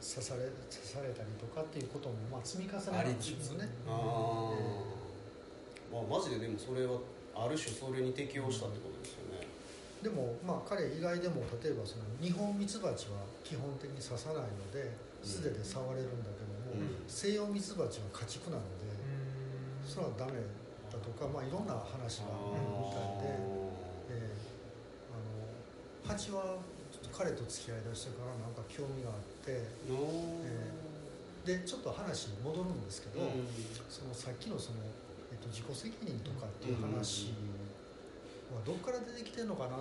刺され刺されたりとかっていうこともまあ積み重ねなんですよね。ああまあマジででもそれはある種それに適応したってことですよね。でもまあ彼以外でも例えばそのニホンミツバチは基本的に刺さないので素手で触れるんだけど西洋ミツバチは家畜なので、それはダメだとか、まあ、いろんな話があるみたいで、えーあの蜂は彼と付き合いだしてからなんか興味があってのでちょっと話に戻るんですけど、うん。そのさっきのその、えっと、自己責任とかっていう話はどっから出てきてるのかな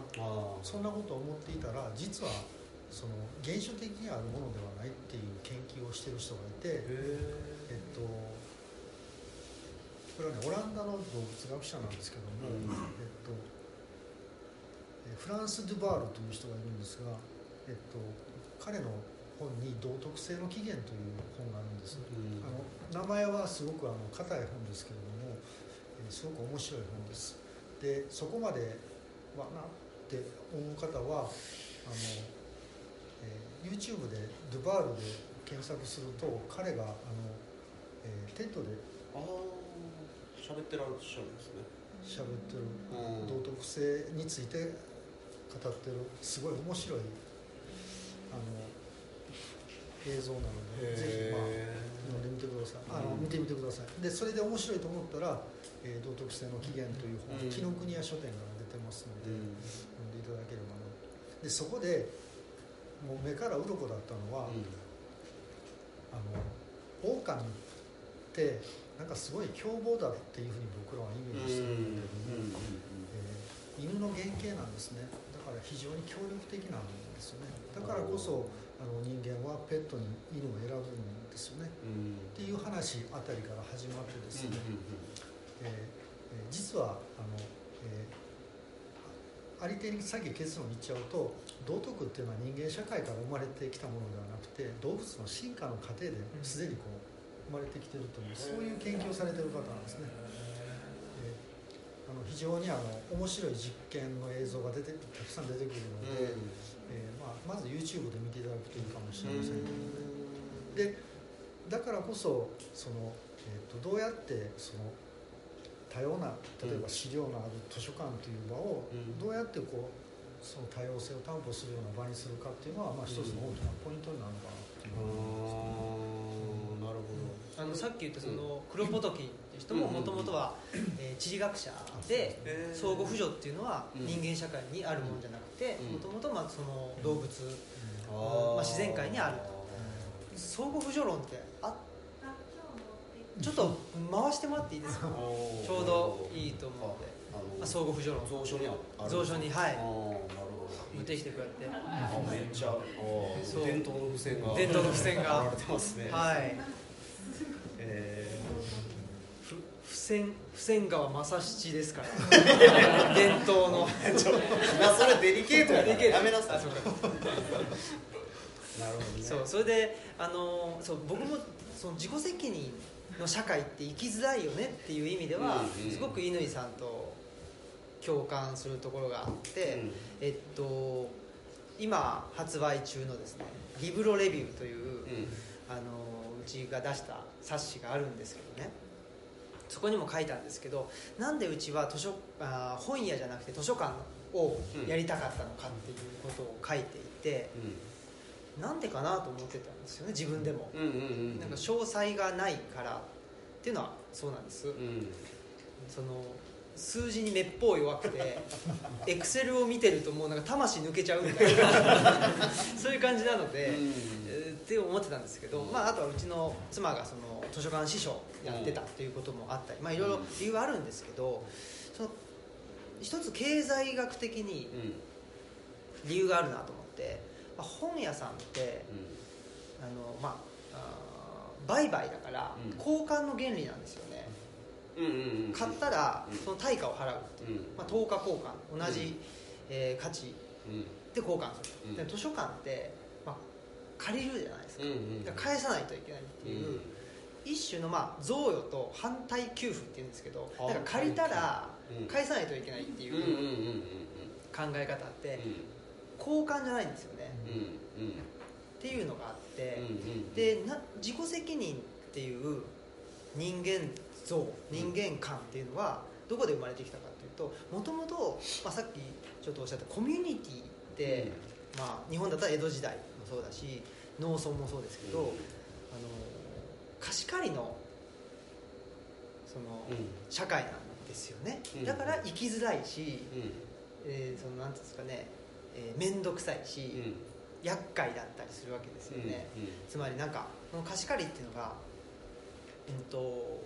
そんなことを思っていたら実はその原初的にあるものではないっていう研究をしてる人がいて、えっと、これはねオランダの動物学者なんですけども、うん。えっと、えフランス・ドゥバールという人がいるんですが、えっと、彼の本に「道徳性の起源」という本があるんです。うん。あの名前はすごくあの硬い本ですけれども、えーすごく面白い本です。でそこまではなって思う方はあの、えー YouTube でドゥバールで検索すると彼があの、えー TED でああ喋ってらっしゃるんですね。喋ってるうん。道徳性について語ってるすごい面白いあの映像なのでぜひまあ読んでみてください。あの、うん。見てみてください。でそれで面白いと思ったら「えー道徳性の起源」という本うん。紀ノ国屋書店から出てますので、うん。読んでいただければなでそこでもう目から鱗だったのは、あの狼ってなんかすごい凶暴だっていうふうに僕らはイメージしてるんだけども、えー犬の原型なんですね。だから非常に協力的なんですよね。だからこそあの人間はペットに犬を選ぶんですよね。うん。っていう話あたりから始まってですね、えーえー実はあの、えーありていに先結論言っちゃうと道徳っていうのは人間社会から生まれてきたものではなくて動物の進化の過程ですでにこう生まれてきてるというそういう研究をされてる方なんですね。えーあの非常にあの面白い実験の映像が出てたくさん出てくるので、えーまあ、まず YouTube で見ていただくといいかもしれません。けどね。でだからこそその、えー、とどうやってその多様な例えば資料のある図書館という場をうん。どうやってこうその多様性を担保するような場にするかっていうのは、まあ、一つの大きなポイントになるのかなっていうふうに思いますああなるほど。あのさっき言ったそのクロポトキンっていう人もうんもともとは、えー地理学者で相互扶助っていうのはうん。人間社会にあるものじゃなくてうん。もともとその動物まあ自然界にある相互扶助論ってあちょっと回してもらっていいですか？ちょうどいいと思うので。あ相互扶助論蔵書にある蔵書にはい。あーなるほど持ってきてくれてあめっちゃ伝統の付箋が伝統の付箋が貼られてますねはいえふ付箋付箋川正七ですから伝統のそれデリケートやかやめなさいなるほどねそうそれであのそう僕もその自己責任の社会って生きづらいよねっていう意味では、うんうん。すごく乾さんと共感するところがあって、うん。えっと今発売中のですね「リブロレビュー」という、うん。あのうちが出した冊子があるんですけどね。そこにも書いたんですけどなんでうちは図書あー本屋じゃなくて図書館をやりたかったのかっていうことを書いていて、なんでかなと思ってたんですよね自分でも、なんか詳細がないからっていうのはそうなんです、うん。その数字にめっぽう弱くて エクセルを見てるともうなんか魂抜けちゃうみたいな。そういう感じなので、って思ってたんですけど、まあ、あとはうちの妻がその図書館司書やってたっていうこともあったり、まあ、いろいろ理由はあるんですけどその一つ経済学的にうん。理由があるなと思って、まあ、本屋さんってあの、まあ、売買だからうん。交換の原理なんですよね、うんうんうんうん。買ったらうん。その対価を払うっていう、うん。まあ、等価交換。同じ、えー価値うん。で交換する、うん。で図書館って、まあ、借りるじゃないですか,、うんうんだから返さないといけないっていう、一種のまあ贈与と反対給付っていうんですけどあだから借りたらうん。返さないといけないっていうんうんうんうんう考え方ってう交換じゃないんですよね。んうん。っていうのがあってうんうんでな自己責任っていう人間像人間観っていうのはどこで生まれてきたかっていうともともとさっきちょっとおっしゃったコミュニティって、まあ、日本だったら江戸時代もそうだし農村もそうですけど、うん。あの貸し借りのその、うん。社会なんですよね、うん。だから生きづらいし、うん。えーそのなんていうんですかねえー面倒、くさいし、うん。厄介だったりするわけですよね、つまりなんかこの貸し借りっていうのが、うん、と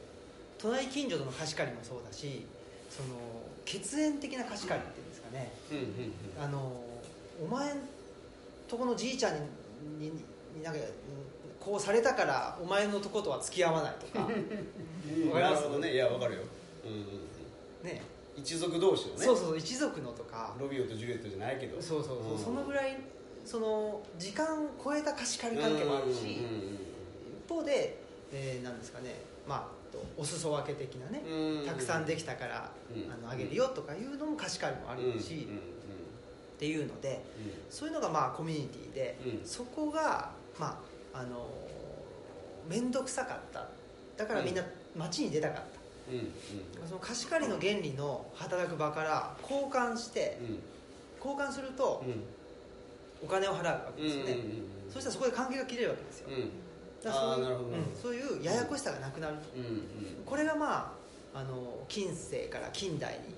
隣近所との貸し借りもそうだしその血縁的な貸し借りっていうんですかね。うんうんあのお前んとこのじいちゃんににになんかうんこうされたからお前のとことは付き合わないとか。うん。わかりますなるほどね。いやわかるよ。うんうんうん。ね一族同士のね。そうそう一族のとか。ロビオとジュリエットじゃないけど。そうそうそう、ん。そのぐらいその時間超えた貸し借り関係もあるし、一方で、えーなんですかね。まあとお裾分け的なね、たくさんできたから、うん。あのあげるよとかいうのも貸し借りもあるし、っていうのでそういうのがまあコミュニティで、うん。そこがまああの面倒くさかった。だからみんな街に出たかった、その貸し借りの原理の働く場から交換してうん。交換するとうんお金を払うわけですよね、そしたらそこで関係が切れるわけですよ、うん。だからそういうそういうややこしさがなくなると、これがまああの近世から近代に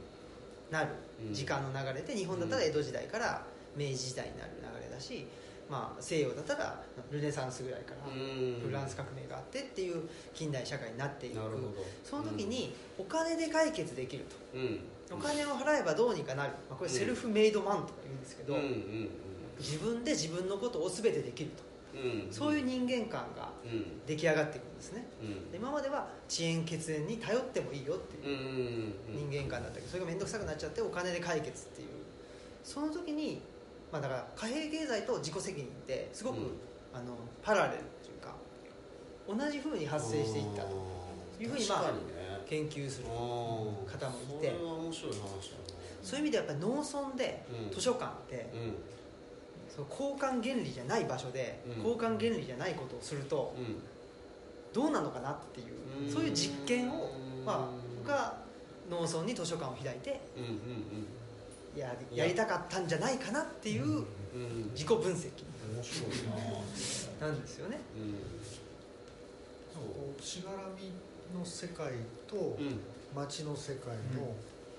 なる時間の流れで、日本だったら江戸時代から明治時代になる流れだし、まあ、西洋だったらルネサンスぐらいからうん。フランス革命があってっていう近代社会になっていく。その時にお金で解決できるうん。と、お金を払えばどうにかなる、まあ、これセルフメイドマンとか言うんですけど、自分で自分のことを全てできると、そういう人間観がうん。出来上がっていくんですね。うん。で今までは遅延血縁に頼ってもいいよっていう人間観だったけどそれが面倒くさくなっちゃってお金で解決っていう。その時に、まあ、だから貨幣経済と自己責任ってすごく、うん。あのパラレルというか同じふうに発生していったというふうにまあね。研究する方もいて。それは面白い話だな。そういう意味ではやっぱり農村でうん。図書館ってうん。その交換原理じゃない場所でうん。交換原理じゃないことをするとうん。どうなのかなっていううん。そういう実験をうん。まあ僕は農村に図書館を開いてうんうんやりやりたかったんじゃないかなっていう自己分析。ななんですよね。うん。こうしがらみの世界とうん。街の世界の、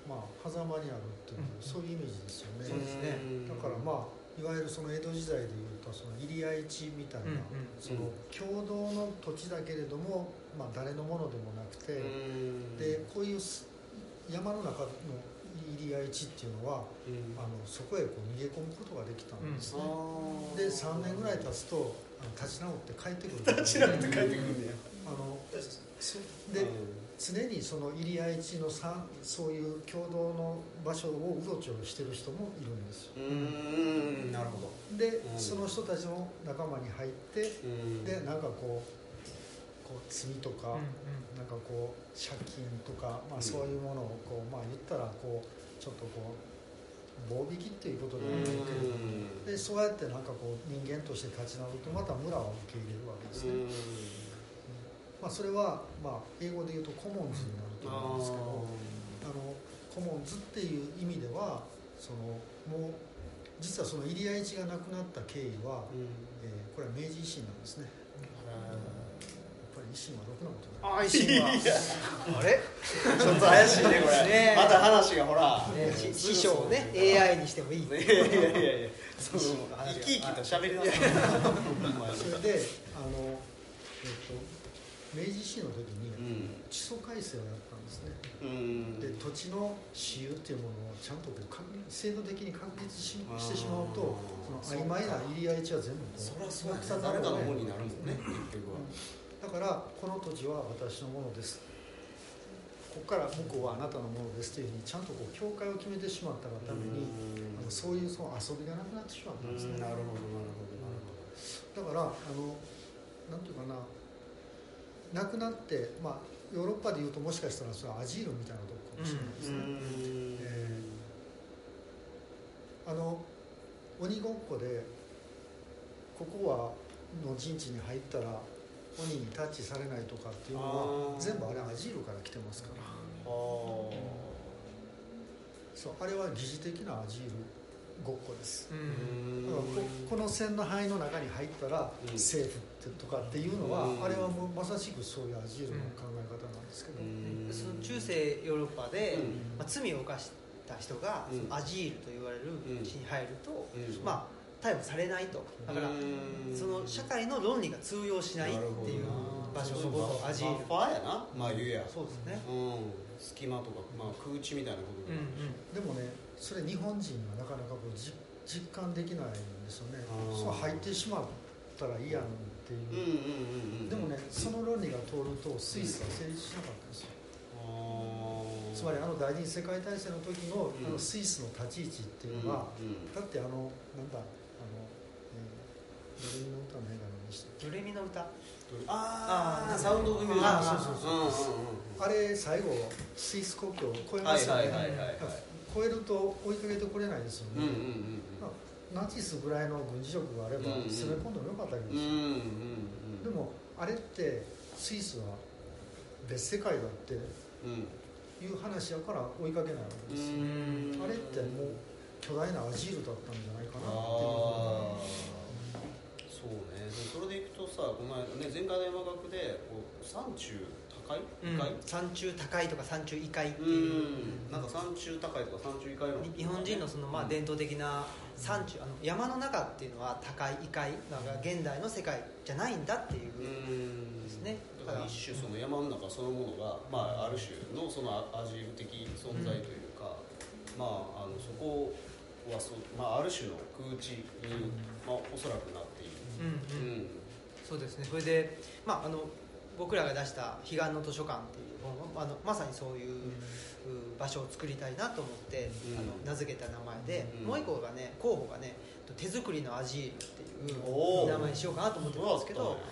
まあ狭間にあるっていう、うん。そういうイメージですよね。そうですね。だからまあいわゆるその江戸時代でいうとその入り合い地みたいな、その共同の土地だけれども、まあ、誰のものでもなくて、うん。でこういうす山の中の入り合い地っていうのはうん。あのそこへこう逃げ込むことができたんですね、あーで3年ぐらい経つとあの立ち直って帰ってくる立ち直って帰ってくるんだよ。あのそで、常にその入り合い地のさそういう共同の場所をうろちょろしてる人もいるんですよ。うん。うんなるほど。で、うん。その人たちの仲間に入ってうん。でなんかこうこう罪とか、うんなんかこう借金とか、まあ、うん。そういうものをこう、まあ、言ったらこうちょっとこう棒引きっていうことでもいいけれどもでそうやってなんかこう人間として立ち直るとまた村を受け入れるわけですね、まあ、それは、まあ、英語で言うとコモンズになると思うんですけどあのコモンズっていう意味ではそのもう実はその入谷一が亡くなった経緯は、えーこれは明治維新なんですね。やっぱり維新はろくなことないあ維新は。あれ？ちょっと怪しいねこれ。ねまた話がほら、ねし師匠をね AI にしてもいい。いやいやいやいや。その生き生きと喋りなさい。それであの、えっと明治維新の時にうん地租改正をやったんですね。うん。で土地の私有っていうものをちゃんとこう確制度的に確立ししてしまうとその曖昧な入り合い地は全部こうそりゃそう誰かのもんになるもんね結局は。だからこの土地は私のものです。ここから向こうはあなたのものですというふうにちゃんとこう境界を決めてしまったがためにあのそういうその遊びがなくなってしまったんですね。なるほどなるほどなるほど。だからあのなんていうかななくなってまあヨーロッパでいうともしかしたらそれはアジールみたいなとこかもしれないですね、えあの鬼ごっこでここはの陣地に入ったら鬼にタッチされないとかっていうのは全部あれアジールから来てますから。はそうあれは疑似的なアジールごっこです。ここの線の範囲の中に入ったらうん。セーフってとかっていうのは、うん。あれはもうまさしくそういうアジールの考え方なんですけど、その中世ヨーロッパで、うん。まあ、罪を犯した人が、アジールと言われる地に入ると、うん。まあ逮捕されないと。だから、その社会の論理が通用しないっていう場所のことをアジールファーやな。まあ言うや。そうですね。うん。隙間とかまあ空地みたいなことうんででもねそれ日本人はなかなかこうじ実感できないんですよね。そう入ってしまったら嫌やんってう。んいう、うんうんうん。でもねその論理が通るとスイスは成立しなかったんですよ。つまりあの第二次世界大戦の時の,、うん。あのスイスの立ち位置っていうのは、うん。だってあのなんだレミの歌の映画して？ドレミの歌？あー。ああサウンド・オブ・ミュージックそうそうそう。うんう。んあれ最後スイス国境を越えうんますよね、越えると追いかけてこれないですよね、うんうんうんナチスぐらいの軍事力があれば攻め込んでもよかったわけですよ、うんうんうんでもあれってスイスは別世界だってうん。いう話やから追いかけないわけですよ、うん。あれってもう巨大なアジールだったんじゃないかなっていうああそれでいくとさこの間ね前回の山岳でこう山中高い？うん。山中高いとか山中異界ってういう、ん。なんか山中高いとか山中異界の。日本人のそのまあ伝統的な山中あの山の中っていうのは高い異界？なんか現代の世界じゃないんだっていう。うん。ですね。だから一種その山の中そのものが、まあ、ある種のそのアジール的存在というか、まああのそこはそ、まあ、ある種の空地に、まあ、おそらくなうんうん。うん。そうですね。それで、まあ、あの僕らが出した「彼岸の図書館」っていう本はあのまさにそういう、う場所を作りたいなと思って、うん。あの名付けた名前で、うんもう一個がね候補がね「手作りのアジール」っていう名前にしようかなと思ってるんですけどそうだったね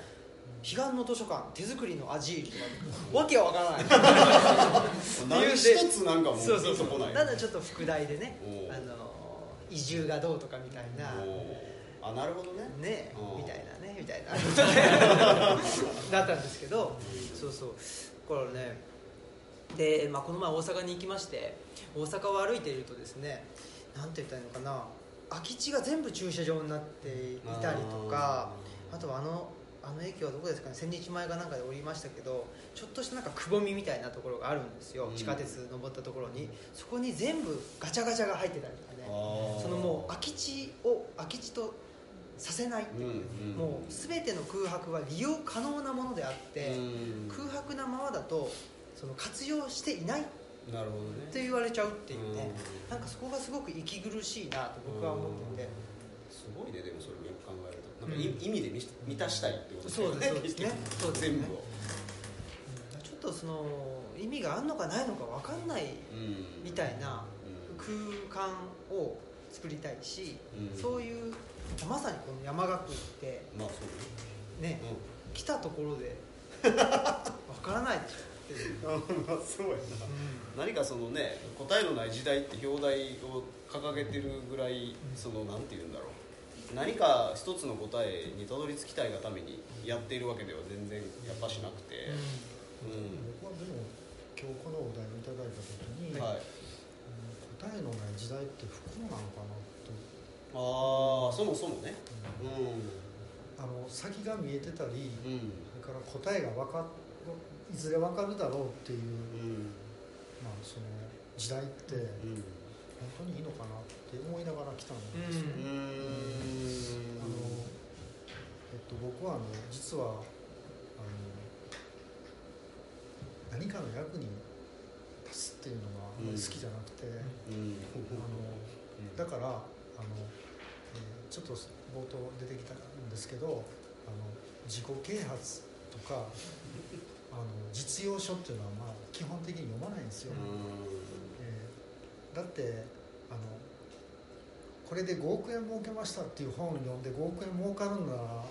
「彼岸の図書館手作りのアジール」とかわけわからない。何一つなんかもうそうそうそう。ただちょっと副題でねあの移住がどうとかみたいなあなるほどね。ねうん。みたいなねみたいな。だったんですけどそうそう。これねで、まあ、この前大阪に行きまして大阪を歩いているとですねなんて言ったらいいのかな。空き地が全部駐車場になっていたりとかあとはあのあの駅はどこですかね。千日前かなんかで降りましたけどちょっとしたなんかくぼみみたいなところがあるんですよ、うん。地下鉄登ったところに。そこに全部ガチャガチャが入ってたりとかね。そのもう空き地を空き地とさせないっていう、うんうん。もう全ての空白は利用可能なものであって、うん。空白なままだとその活用していないっなるほどね。て言われちゃうっていうね、うん。なんかそこがすごく息苦しいなと僕は思っていて、すごいねでもそれもよく考えると。なんかうん。い意味で満満たしたいってことですそうですね。そうですね。全部を。うん。ちょっとその意味があるのかないのか分かんないうん。みたいなうん。空間を作りたいし、うん。そういうまさにこの山学院ってまあそうね。ね、う来たところで 分からないでしょまあそうやな。何かそのね答えのない時代って表題を掲げてるぐらいそのなんて言うんだろう。何か一つの答えにたどり着きたいがためにやっているわけでは全然やっぱしなくて。うん、僕はでも今日このお題をいただいた時に、はい。うん答えのない時代って不幸なのかなと、ああそもそもね。うあの先が見えてたり、んうん。それから答えが分かいずれ分かるだろうっていう、うん。まあ、その時代ってうん。本当にいいのかなって思いながら来たんですよ、うーん。あのえっと、僕はあの実はあの何かの役に立つっていうのがあんまり好きじゃなくて、うん。あのだからあの、えーちょっと冒頭出てきたんですけどあの自己啓発とか あの実用書っていうのは、まあ、基本的に読まないんですよ、えーだってあのこれで5億円儲けましたっていう本を読んで5億円儲かるんなら、まあ、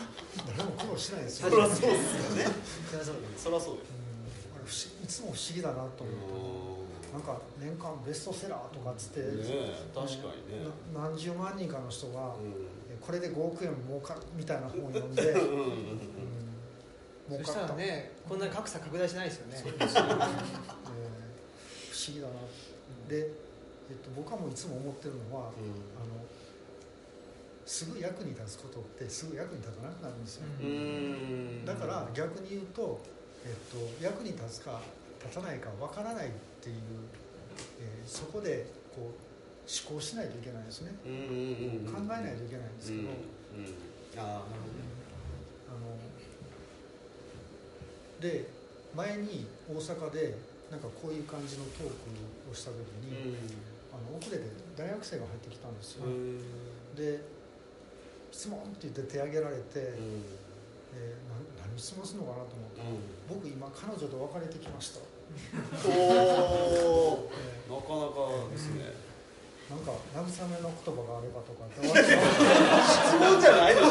誰も苦労しないですよ、そりゃそうですよね。そりゃそう そりゃそうです。うん。あれ不思いつも不思議だなと思って、なんか年間ベストセラーとかっつって、ねえ確かにね。な何十万人かの人が、これで5億円儲かるみたいな本を読んで、ん。うん儲そした。かったらねこんなに格差拡大しないですよね。えー不思議だな。で、えっと、僕はもういつも思ってるのは、あのすぐ役に立つことってすぐ役に立たなくなるんですよ、だから逆に言うと、えっと、役に立つか立たないかわからないっていう、えーそこでこう思考しないといけないですね、うんうんうんうん。考えないといけないんですけど、うんうん。ああなるあので前に大阪でなんかこういう感じのトークをした時ほどに、あの遅れて大学生が入ってきたんですよ、うん。で質問って言って手挙げられて、うんえーな何質問するのかなと思って、僕今彼女と別れてきました、おおえなかなかですね。ーなんか慰めの言葉があればとかって。質問じゃないです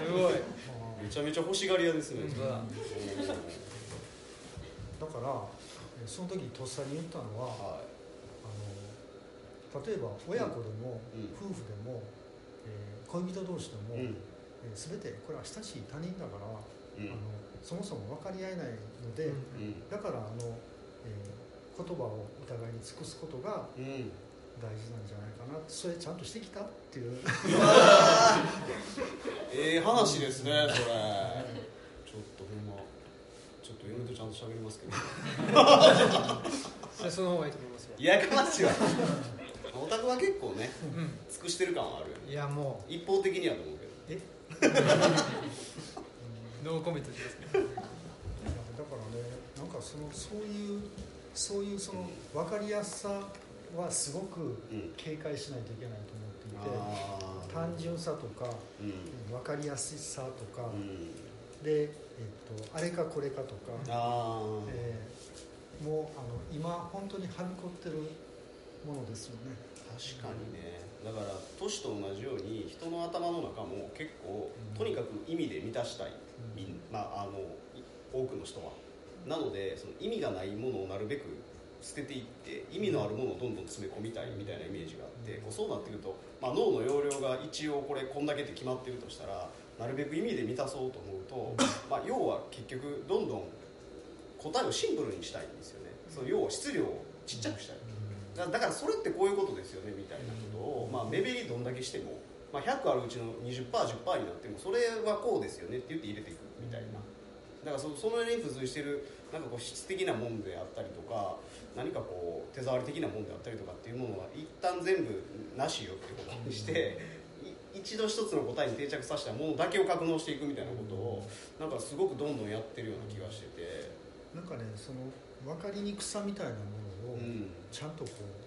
すごい。めちゃめちゃ欲しがり屋ですね。本当だだからえーその時にとっさに言ったのははあの例えば親子でも、うん。夫婦でも、えー恋人同士でも、いうんえー全てこれは親しい他人だから、うん。あのそもそも分かり合えないので、うん。うんだからあの、えー言葉をお互いに尽くすことがうん。大事なんじゃないかなそれちゃんとしてきたっていう。ええ話ですねそれ。ちょっとほんまちょっと嫁とちゃんと喋りますけど。それその方がいいと思いますよ。やかましいわオタクは結構ねうん。尽くしてる感はあるいやも一方的にはと思うけど。うノーコメントしますけどだからねなんかそのそういうそういうその分かりやすさはすごくうん。警戒しないといけないと思っていて、単純さとかうん。分かりやすさとか、うん。で、えっと、あれかこれかとか、ああえーもうあの今本当にはびこってるものですよね。確かにねだから都市と同じように人の頭の中も結構うん。とにかく意味で満たしたい、うん。みんまああのい多くの人は。なのでその意味がないものをなるべく捨てていって意味のあるものをどんどん詰め込みたいみたいなイメージがあって、うん。こうそうなってくると、まあ、脳の容量が一応これこんだけって決まってるとしたらなるべく意味で満たそうと思うと、まあ、要は結局どんどん答えをシンプルにしたいんですよね、その要は質量をちっちゃくしたい、だだからそれってこういうことですよねみたいなを、まあ、目減りどんだけしても、まあ、100あるうちの 20%10% になってもそれはこうですよねって言って入れていくみたいな。だからそその辺に付随してるなんかこう質的なもんであったりとか何かこう手触り的なもんであったりとかっていうものは一旦全部なしよってことにして、い一度一つの答えに定着させたものだけを格納していくみたいなことをなんかすごくどんどんやってるような気がしてて、なんかねその分かりにくさみたいなものをうん。ちゃんとこう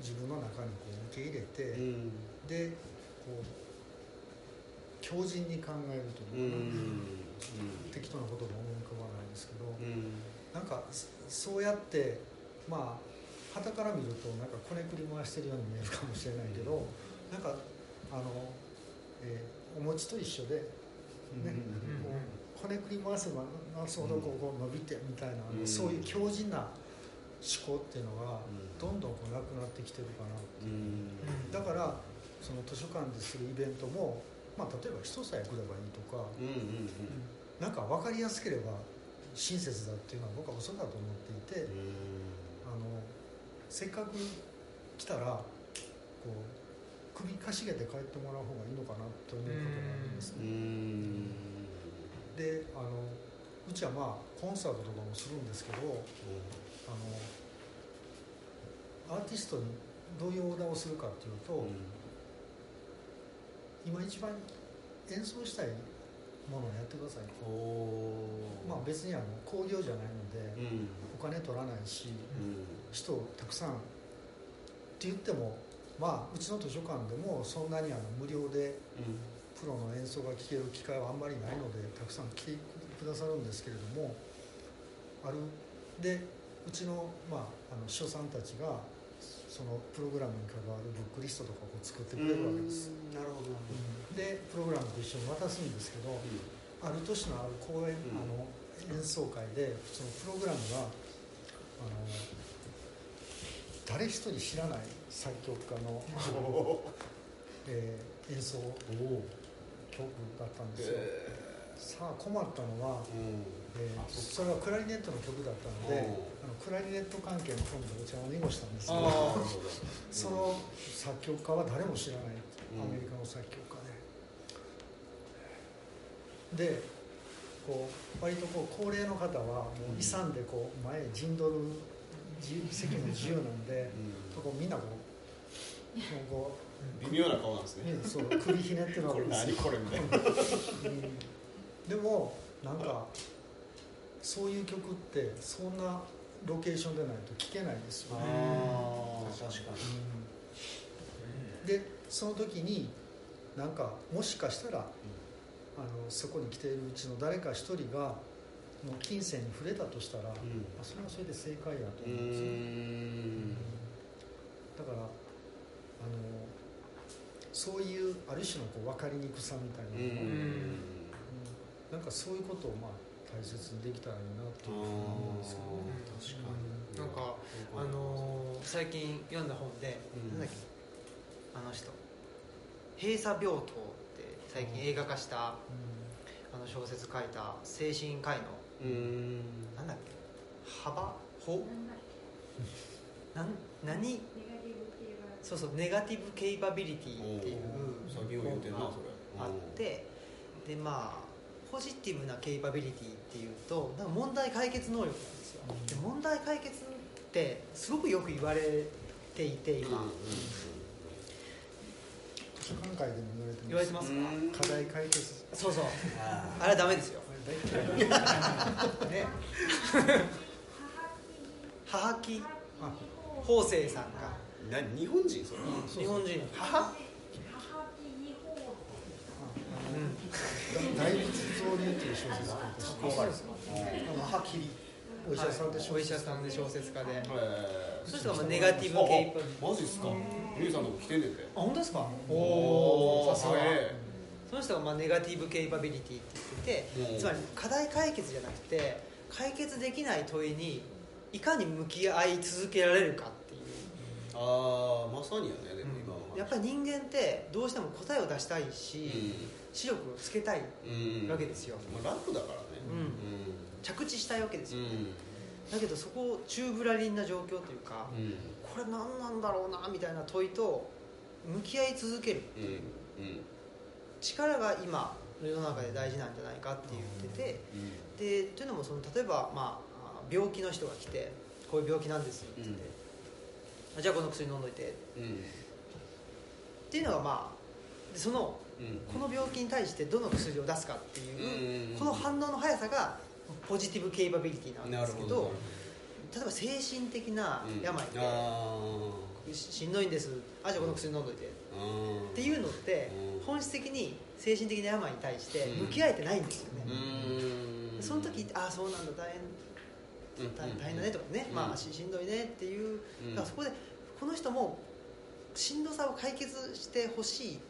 自分の中にこう受け入れて、うん。でこう強靭に考えるとうんいうかな、適当なことが思い浮かばないんですけど、うん。なんかそそうやってまあ傍から見るとなんかこねくり回してるように見えるかもしれないけどなんかあの、えーお餅と一緒で、ねうん。こねくり回せば回すほどこうこう伸びてみたいな、うん。そういう強靭な思考っていうのがうんどんどんこうなくなってきてるかなう。ん。だからその図書館でするイベントも、まあ、例えば一さえ来ればいいとか、うんうんなんか分かりやすければ親切だっていうのは僕は嘘だと思っていて、あのせっかく来たらこう首かしげて帰ってもらう方がいいのかなって思うことがあります。うん。うね。んであのうちはまあコンサートとかもするんですけどあのアーティストにどういうオーダーをするかっていうと、今一番演奏したいものをやってくださいまあ、別にあの興行じゃないのでうん。お金取らないしうん。人をたくさんって言ってもまあうちの図書館でもそんなにあの無料でプロの演奏が聴ける機会はあんまりないのでたくさん来てくださるんですけれどもあるでうちの,、まあ、あの秘書さんたちがそのプログラムに関わるブックリストとかを作ってくれるわけです、なるほど。なるほどでプログラムと一緒に渡すんですけどある年のある公演、うん。あの演奏会でそのプログラムがあの誰一人知らない作曲家の、えー演奏曲だったんですよ、さあ困ったのは、うん。えーそれはクラリネットの曲だったので、クラリネット関係の本でお茶を濁したんですけどその作曲家は誰も知らないうんアメリカの作曲家で、でこう割とこう高齢の方はもう勇んでこう前へ陣取る自由席も自由なんでうん。こうみんなこうもうこ微妙な顔なんですう、ねね、そう首ひねってるわけですよ。何これみたいな。うん。でもなんかそういう曲ってそんなロケーションでないと聴けないですよね、ああ確かに。うん。でその時になんかもしかしたら、あのそこに来ているうちの誰か一人がの金銭に触れたとしたら、あそれはそれで正解やとう思うんですよ、ん。だからあのそういうある種のこう分かりにくさみたいなの。が、うん。なんかそういうことをまあ大切にできたらいいなというふうに思うんですけどね。確かに。なんかあのー最近読んだ本で、うん。なんだっけ？あの人閉鎖病棟って最近映画化した、あの小説書いた精神科医のうん。なんだっけ？幅？ほ？なん何？そうそうネガティブケイパビリティっていう先を言うてんなそれ。あってでまあポジティブなケイパビリティっていうとなんか問題解決能力なんですよ、で問題解決ってすごくよく言われていて今、図書館会でも言われてます。言われてますか、課題解決。そうそう。ああれはダメですよ。ね。母木。あ法生さんが。何？日本人それ。そう日本人。の母大仏造流っていう小説家でしたわかるあのはっきりお医者さんではいお医者さんで小説家で。その人がまあネガティブケイパビリティマジっすか？ゆうさんのとこ来てんね。んて本当ですか？おおーさすが。えその人がまあネガティブケイパビリティって言ってて、うん。つまり課題解決じゃなくて解決できない問いにいかに向き合い続けられるかっていう、ああまさにやねでも今の話やっぱり人間ってどうしても答えを出したいし、視力をつけたいわけですよ。まあ楽だからね。うん。着地したいわけですよ、うん。だけどそこを宙ぶらりんな状況というか、うん。これ何なんだろうなみたいな問いと向き合い続ける。うん。うん。力が今の世の中で大事なんじゃないかって言ってて、でというのもその例えば、まあ、病気の人が来てこういう病気なんですって言って、あじゃあこの薬飲んどいて。っていうのがまあでそのうんこの病気に対してどの薬を出すかっていう、うんこの反応の速さがポジティブケイパビリティなんですけど例えば精神的な病で、あししんどいんです。あじゃあこの薬飲んどいて、ー。っていうのってうん。本質的に精神的な病に対してうん。向き合えてないんですよね、うん。その時ああそうなんだ大変。うん。大大変だねとかね、うん。まあししんどいねっていう、うん。だからそこでこの人もしんどさを解決してほしいっうんうん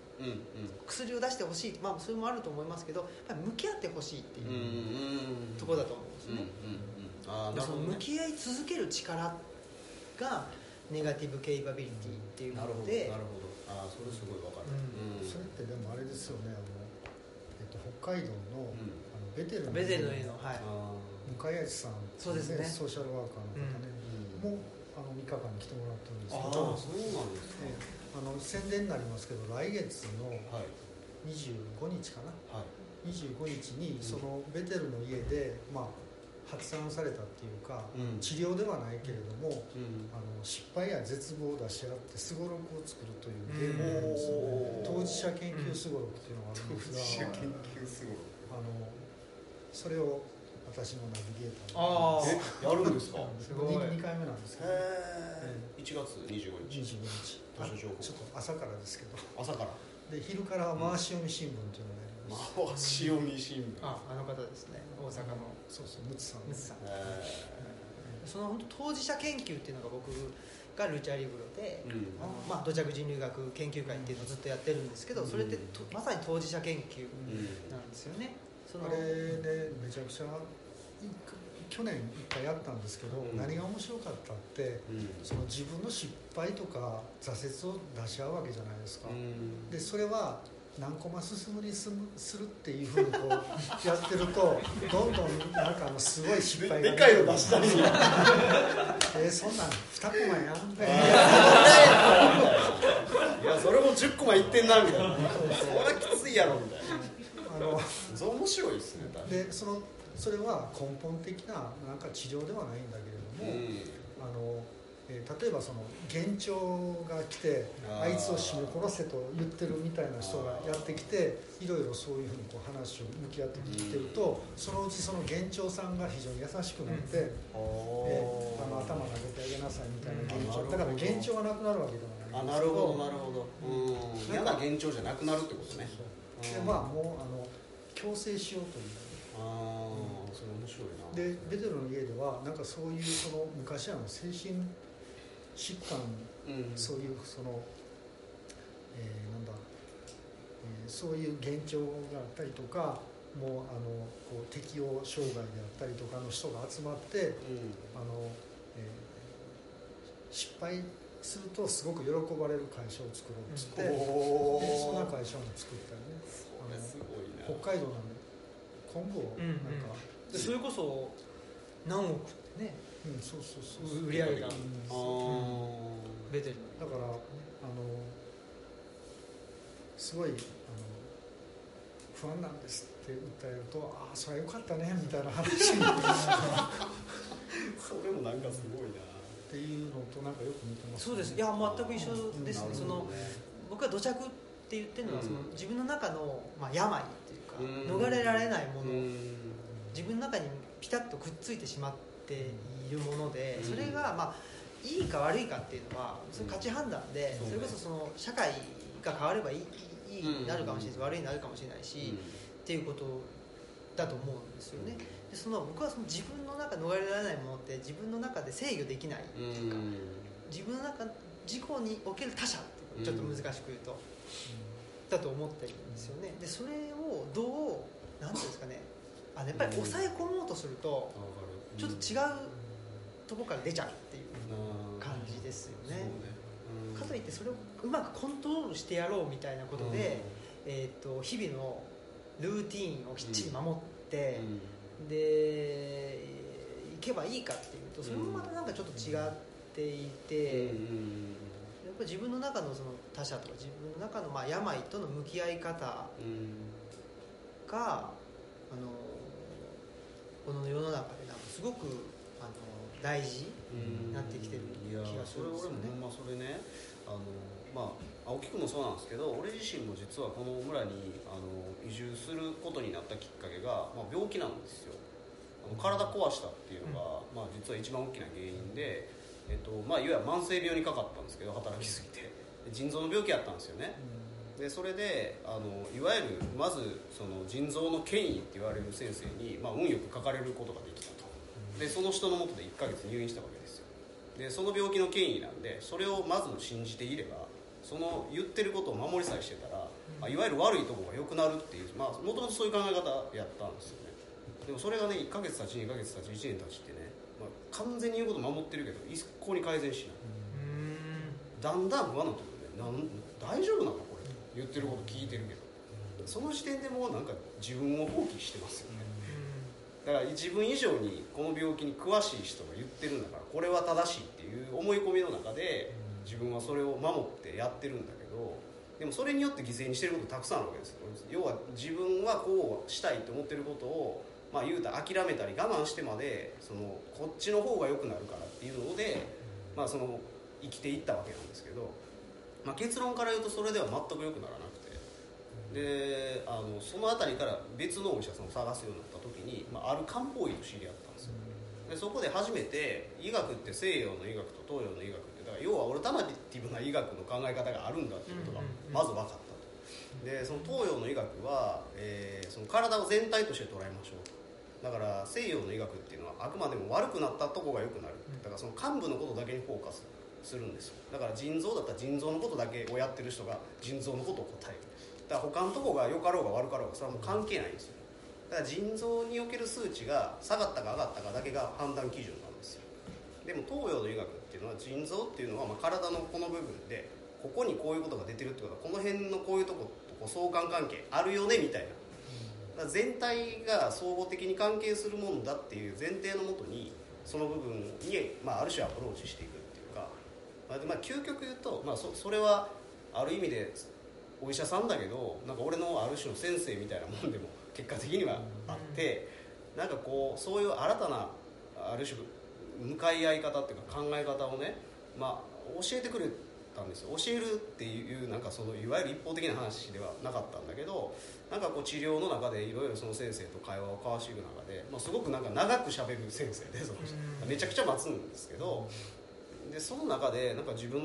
薬を出してほしい、まあ、それもあると思いますけどやっぱり向き合ってほしいっていうところだと思うんですうんうんね、その向き合い続ける力がネガティブケイパビリティっていうなるほどものでなるほど。ああそれすごいわかる。うん。それってでもあれですよね。あの、えっと、北海道の,、うん。あのベテルのベゼルの絵のはい。あ向井康さんそうですね。ソーシャルワーカーの方ね、うん。も3日間に来てもらってるんですけあど。あそうなんですか。ええ。あの宣伝になりますけど来月のはい。25日かな。はい。25日にうん。そのベテルの家で、まあ、発案されたっていうか、うん。治療ではないけれどもうん。あの失敗や絶望を出し合ってすごろくを作るというゲームなんですおー。当事者研究すごろくっていうのがあるんですが、究すごいあのそれを私のナビゲーターあえやるんですか？すごい。2, 回目なんですけど。へえ1月25日。25日。ちょっと朝からですけど。朝から？で昼から回し読み新聞っていうのをやります、回し読み新聞。ああの方ですね。大阪の。そうそうムツさん。ムツさん。へその本当当事者研究っていうのが僕がルチャリブロで、えうん。あのまあ、土着人類学研究会っていうのをずっとやってるんですけどそれってとまさに当事者研究うん。なんですよね。そのあれねめちゃくちゃい去年一回やったんですけど、うん。何が面白かったってうん。その自分の失敗とか挫折を出し合うわけじゃないですか、うん。でそれは何コマ進むにすむするっていうふうにこう やってるとどんどんなんかあのすごい失敗がでかいの出したり。えーそんなん2コマやんべ。いやそれも10コマいってんなみたいなそれはきついやろみたいな。あの面白いですねでそのそれは根本的ななんか治療ではないんだけれども、あのえー例えばその幻聴が来てあいつを絞め殺せと言ってるみたいな人がやってきていろいろそういうふうにこう話を向き合ってきてるとそのうちその幻聴さんが非常に優しくなって、えーあの頭投げてあげなさいみたいな幻聴うんだから幻聴がなくなるわけではないあんですけど。なるほどなるほど。うん。嫌な幻聴じゃなくなるってことね。でまあもうあの強制しようという。あでベテルの家ではなんかそういうその昔あの精神疾患うん。そういうその、えーなんだ、えーそういう現状があったりとかもうあのこう適応障害であったりとかの人が集まってうん。あの、えー失敗するとすごく喜ばれる会社を作ろうっつって、でおそんなー会社も作ったりね。それすごいな。北海道なんで昆布をなんか、でそれこそ何億ってねうんそうそうそう売り上げが。うん。あー。ベテルだからあのすごいあの不安なんですって訴えるとああそれはよかったねみたいな話になってそれもなんかすごいな。っていうのとなんかよく似てます、そうです。いや全く一緒ですね。うん。その僕は土着って言ってるのは、うん。その自分の中の、まあ、病っていうか、うん。逃れられないもの、うん自分の中にピタッとくっついてしまっているもので、うん。それが、まあ、いいか悪いかっていうのはそれ価値判断で、うんそれこそその社会が変わればいいいいになるかもしれないし、悪いになるかもしれないし、っていうことだと思うんですよね。でその僕はその自分の中逃れられないものって自分の中で制御できないってうんいうか、自分の中自己における他者ってちょっと難しく言うと、だと思ってるんですよねでそれをどうなんていうんですかねやっぱり抑え込もうとするとちょっと違うところから出ちゃうっていう感じですよね。かといってそれをうまくコントロールしてやろうみたいなことで、えー、と日々のルーティーンをきっちり守って、でいけばいいかっていうとそれもまたなんかちょっと違っていて、やっぱり自分の中のその他者とか自分の中のまあ病との向き合い方があのこの世の中でなんかすごくあの大事なってきてるいや気がすそれるんですよね。俺もほんまそれねあのまあ青木君もそうなんですけど俺自身も実はこの村にあの移住することになったきっかけが、まあ、病気なんですよ。あの体壊したっていうのが、まあ、実は一番大きな原因で、えっとまあ、いわゆる慢性病にかかったんですけど働きすぎて。で腎臓の病気やったんですよねでそれであのいわゆるまずその腎臓の権威って言われる先生に、まあ、運よく書かれることができたと。でその人のもとで1ヶ月入院したわけですよ。でその病気の権威なんでそれをまず信じていればその言ってることを守りさえしてたらまあ、いわゆる悪いところが良くなるっていうまあもともとそういう考え方やったんですよね。でもそれがね1ヶ月経ち2ヶ月経ち1年経ちってね、まあ、完全に言うこと守ってるけど一向に改善しない。うん。だんだん不安なところでなん大丈夫なの？言ってること聞いてるけど。その時点でもうなんか自分を放棄してますよね。だから自分以上にこの病気に詳しい人が言ってるんだからこれは正しいっていう思い込みの中で自分はそれを守ってやってるんだけどでもそれによって犠牲にしてることたくさんあるわけですよ。要は自分はこうしたいと思ってることをまあ言うたら諦めたり我慢してまでそのこっちの方が良くなるからっていうので、まあ、その生きていったわけなんですけど、まあ、結論から言うとそれでは全く良くならなくて。であのその辺りから別のお医者さんを探すようになった時に、まあ、ある漢方医と知り合ったんですよ。でそこで初めて医学って西洋の医学と東洋の医学ってだから要はオルタナティブな医学の考え方があるんだっていうことがまず分かったと。でその東洋の医学は、えーその体を全体として捉えましょう。とだから西洋の医学っていうのはあくまでも悪くなったとこが良くなるだからその幹部のことだけにフォーカスするするんですよ。だから腎臓だったら腎臓のことだけをやってる人が腎臓のことを答える。だから他のとこが良かろうが悪かろうがそれはもう関係ないんですよ。だから腎臓における数値が下がったか上がったかだけが判断基準なんですよ。でも東洋の医学っていうのは腎臓っていうのはま体のこの部分でここにこういうことが出てるってことはこの辺のこういうとことこう相関関係あるよねみたいな。全体が総合的に関係するもんだっていう前提のもとにその部分に、まあ、ある種アプローチしていく、まあでまあ、究極言うと、まあ、そそれはある意味でお医者さんだけどなんか俺のある種の先生みたいなもんでも結果的にはあって、なんかこうそういう新たなある種向かい合い方っていうか考え方をね、まあ、教えてくれたんですよ。教えるっていうなんかそのいわゆる一方的な話ではなかったんだけどなんかこう治療の中でいろいろその先生と会話を交わしていく中で、まあ、すごくなんか長くしゃべる先生でその人。うん。めちゃくちゃ待つんですけどでその中でなんか自分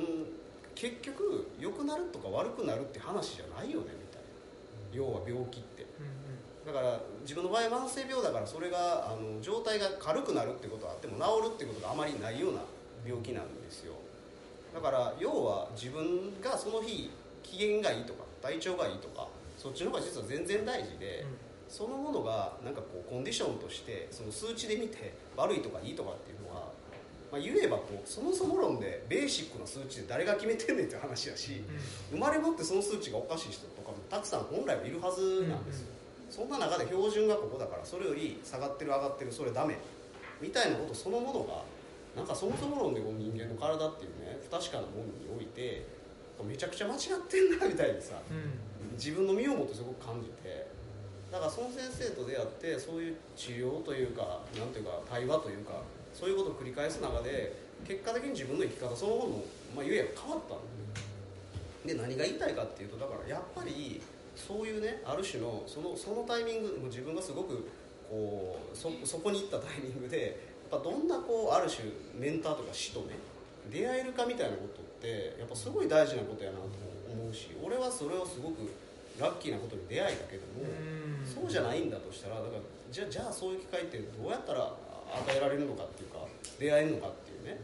結局良くなるとか悪くなるって話じゃないよねみたいな。要は病気って。だから自分の場合慢性病だからそれがあの状態が軽くなるってことはあっても治るってことがあまりないような病気なんですよ。だから要は自分がその日機嫌がいいとか体調がいいとかそっちの方が実は全然大事で、そのものがなんかこうコンディションとしてその数値で見て悪いとかいいとかっていうまあ、言えばこうそもそも論でベーシックな数値で誰が決めてんねんって話だし、生まれ持ってその数値がおかしい人とかもたくさん本来はいるはずなんですよ、そんな中で標準がここだからそれより下がってる上がってるそれダメみたいなことそのものがなんかそもそも論でこの人間の体っていうね不確かなものにおいてめちゃくちゃ間違ってんなみたいにさ自分の身をもってすごく感じてだからその先生と出会ってそういう治療というかなんていうか対話というかそういうことを繰り返す中で結果的に自分の生き方そのものも、まあ、言えば変わったんでで何が言いたいかっていうとだからやっぱりそういうねある種のそのそのタイミング自分がすごくこうそそこに行ったタイミングでやっぱどんなこうある種メンターとか師とね出会えるかみたいなことってやっぱすごい大事なことやなと思うし俺はそれをすごくラッキーなことに出会えたけども、そうじゃないんだとしたらだからじゃあじゃあそういう機会ってどうやったら与えられるのかっていうか出会えるのかっていうね。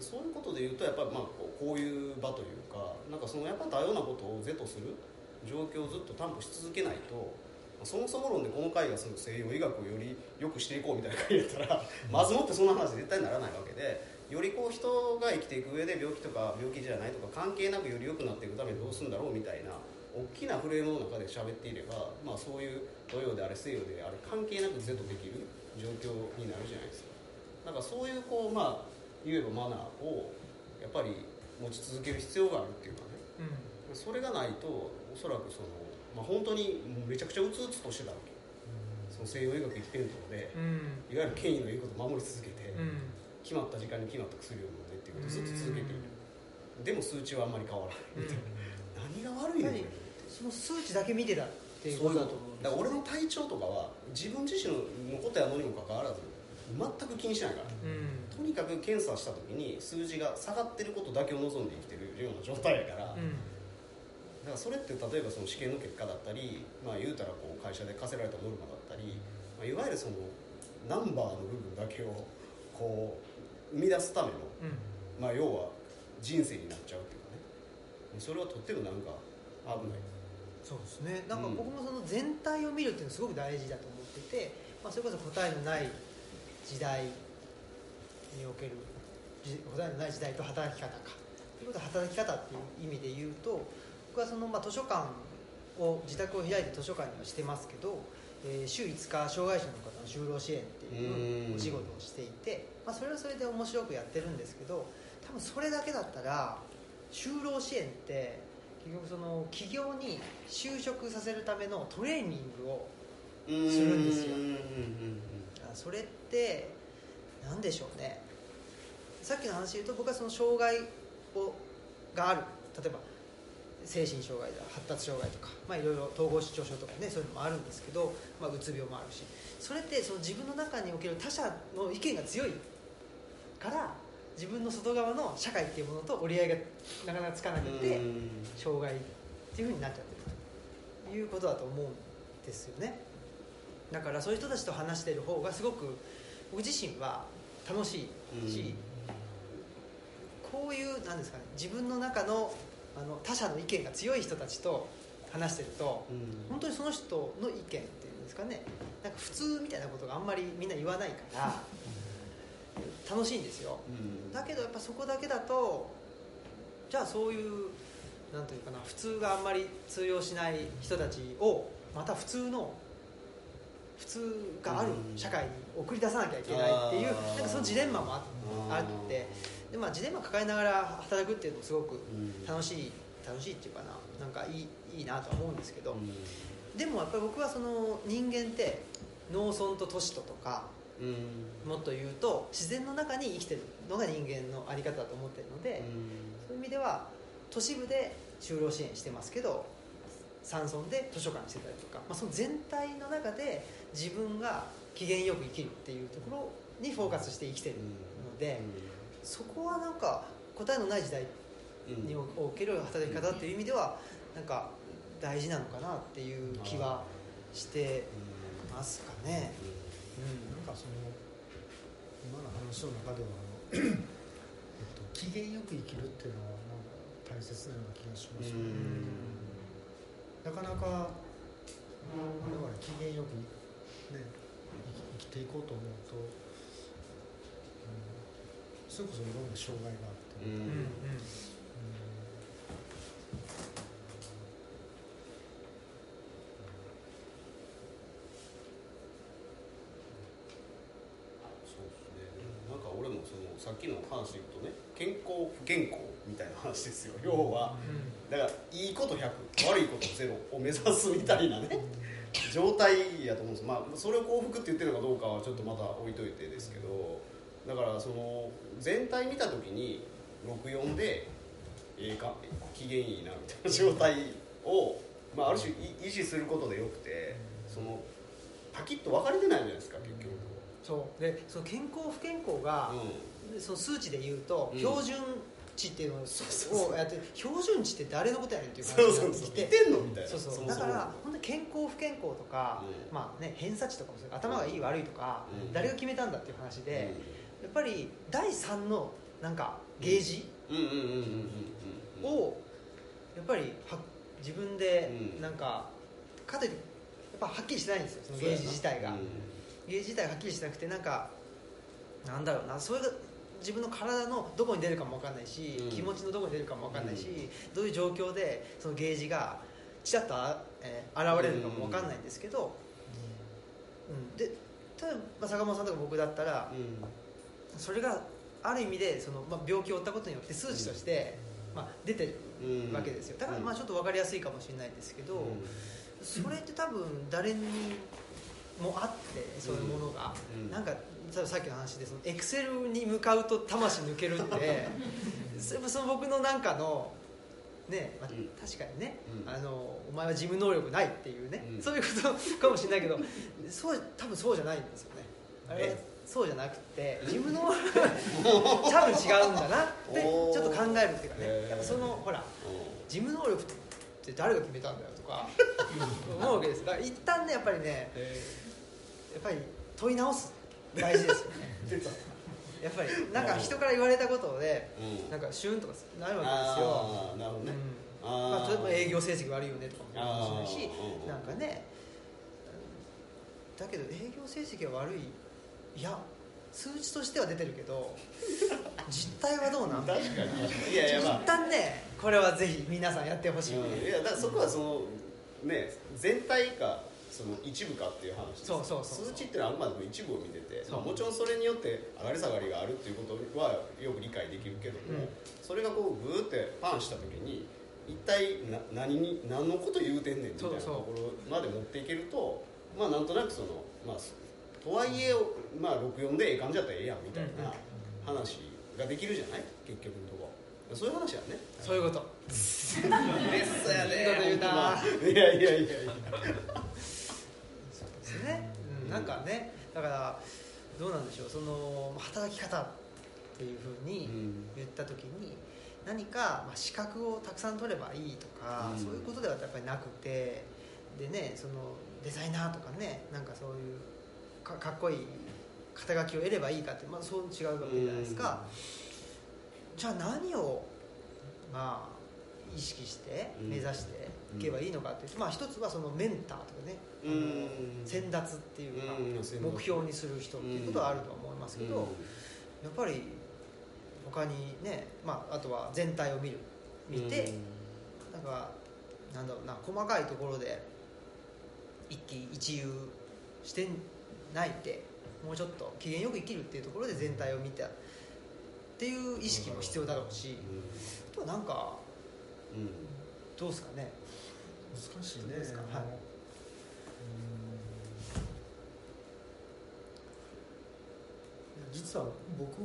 そういうことで言うとやっぱりまあこうこういう場というかなんかそのやっぱ多様なことを是とする状況をずっと担保し続けないとそもそも論でこの会がその西洋医学をより良くしていこうみたいな会やったら まずもってそんな話絶対ならないわけでよりこう人が生きていく上で病気とか病気じゃないとか関係なくより良くなっていくためにどうするんだろうみたいな大きなフレームの中で喋っていれば、まあ、そういう土曜であれ西洋であれ関係なく是とできる状況になるじゃないですか。だからそういうこうまあ言えばマナーをやっぱり持ち続ける必要があるっていうかね。それがないとおそらくその、まあ、本当にめちゃくちゃうつうつとしてたわけ。その西洋医学一辺倒でいわゆる権威の言うことを守り続けて、決まった時間に決まった薬を飲んでっていうことをずっと続けている、でも数値はあんまり変わらないみたいな、何が悪いの何？その数値だけ見てたっていうそういうこことだと思うだから俺の体調とかは自分自身のことやのにもかかわらず全く気にしないから、うん。とにかく検査した時に数字が下がってることだけを望んで生きてるような状態やから、うん。だからそれって例えばその試験の結果だったり、まあ、言うたらこう会社で課せられたノルマだったり、まあ、いわゆるそのナンバーの部分だけをこう生み出すための、うん。まあ、要は人生になっちゃうっていうかね。それはとってもなんか危ないそうですね。なんか僕もその全体を見るっていうのはすごく大事だと思ってて、まあ、それこそ答えのない時代におけるじ答えのない時代と働き方か。ということは働き方っていう意味で言うと僕はその、まあ、図書館を自宅を開いて図書館にはしてますけど、えー週5日障害者の方の就労支援っていうお仕事をしていて、まあ、それはそれで面白くやってるんですけど多分それだけだったら就労支援って結局その企業に就職させるためのトレーニングをするんですよ。それって何でしょうねさっきの話で言うと僕はその障害をがある例えば精神障害だ発達障害とか、まあ、いろいろ統合失調症とかねそういうのもあるん。ですけど、まあ、うつ病もあるしそれってその自分の中における他者の意見が強いから自分の外側の社会っていうものと折り合いがなかなかつかなくて、うん。障害っていうふうになっちゃってるということだと思うんですよね。だからそういう人たちと話してる方がすごく僕自身は楽しいし、こういうなんですかね自分の中のあの他者の意見が強い人たちと話してるとうん。本当にその人の意見っていうんですかねなんか普通みたいなことがあんまりみんな言わないから楽しいんですよ。うん。だけどやっぱそこだけだとじゃあそういうなんというかな普通があんまり通用しない人たちをまた普通の普通があるうん。社会に送り出さなきゃいけないっていうあー。なんかそのジレンマもあってで、まあ、ジレンマ抱えながら働くっていうのもすごくうん。楽しい楽しいっていうかななんかいいいいなとは思うんですけど、うん。でもやっぱり僕はその人間って農村と都市ととかうんもっと言うと自然の中に生きてるのが人間の在り方だと思ってるので、そういう意味では都市部で就労支援してますけど山村で図書館してたりとか、まあ、その全体の中で自分が機嫌よく生きるっていうところにフォーカスして生きてるので、そこはなんか答えのない時代うんにおける働き方っていう意味ではなんか大事なのかなっていう気はしてますかね。なん。かその今の話の中ではあの、えっと、機嫌よく生きるっていうのは大切なような気がしますなかなか我々機嫌よくね生きていこうと思うと、うん、それこそいろん。な障害があって、うん。うんうんそうですねなんか俺もそのさっきの話で言うとね健康不健康みたいな話ですよ。要はだからいいこと100悪いこと0を目指すみたいなね状態やと思うんです。まあそれを幸福って言ってるのかどうかはちょっとまた置いといてですけどだからその全体見た時に64でええか機嫌いいなみたいな状態を、まあ、ある種い維持することでよくてそのパキッと分かれてないじゃないですか結局。そう。でその健康不健康が、その数値で言うと、うん。標準値っていうのをやって標準値って誰のことやねんっていうそう話そうそう。見にな。ってだから本当に健康不健康とか、うん。まあね偏差値とかも頭がいい悪いとか、うん。誰が決めたんだっていう話うん。で、やっぱり第3のなんかゲージをやっぱりは自分でうん。なんかかといってやっぱはっきりしてないんですよそのゲージ自体が、うん。ゲージ自体がはっきりしてなくてなんかなんだろうなそれが自分の体のどこに出るかも分かんないし、うん。気持ちのどこに出るかも分かんないし、うんどういう状況でそのゲージがちらっとあ、えー現れるかも分かんないんですけど、うん。で例えばまあ坂本さんとか僕だったらそれがある意味でその、まあ、病気を負ったことによって数値として、まあ、出てるうん。わけですよ。だからまあちょっと分かりやすいかもしれないですけど、それって多分誰にもあってそういうものが、うん。なんかさっきの話でそのエクセルに向かうと魂抜けるって その僕のなんかのね、まあうん。確かにね、うん。あのお前は事務能力ないっていうね、うん。そういうことかもしれないけどそう多分そうじゃないんですよね。あれそうじゃなくて自分の 多分違うんだなってちょっと考えるっていうかね。やっぱそのほら事務能力って誰が決めたんだよとか思うわけですだから一旦ねやっぱりねやっぱり問い直す大事ですよね。やっぱりなんか人から言われたことでうん。なんかシュンとかなるわああなるほどね。けですよ、まあ、例えば営業成績悪いよねとかもあーそうだしうんなんかねだけど営業成績は悪い。いや数値としては出てるけど 実態はどうなん？確かに。いやいやまあ。一旦ねこれはぜひ皆さんやってほしい。ね、うん。いやだからそこはそのね全体かその一部かっていう話です。そうそう数値っていうのはあくまでも一部を見てて、まあ、もちろんそれによって上がり下がりがあるっていうことはよく理解できるけども、うん。それがこうグーってパンした時に一体な何に何のこと言うてんねんみたいなところまで持っていけるとまあなんとなくそのまあとはいえまあ64でええ感じやったらええやんみたいな話ができるじゃない？結局のとこ。そういう話やね。そういうこと。嬉しそう やいいこと言うないやいやいやいやなんかねだからどうなんでしょうその働き方っていうふうに言った時に何かまあ資格をたくさん取ればいいとか、うん。そういうことではやっぱりなくてでねそのデザイナーとかねなんかそういうかかっこいい肩書きを得ればいいかって、まあ、そう違うわけじゃないですか、じゃあ何をまあ意識してうん。目指していけばいいのかっていうと、まあ一つはそのメンターとかね、先達っていうか、目標にする人っていうことはあるとは思いますけど、やっぱり他にね、まあ、あとは全体を見る。見て、なんかなんだろうな細かいところで一喜一憂してないでもうちょっと機嫌よく生きるっていうところで全体を見たっていう意識も必要だろうし、あとはなんかどうですかね。難しいね。はいうん実は僕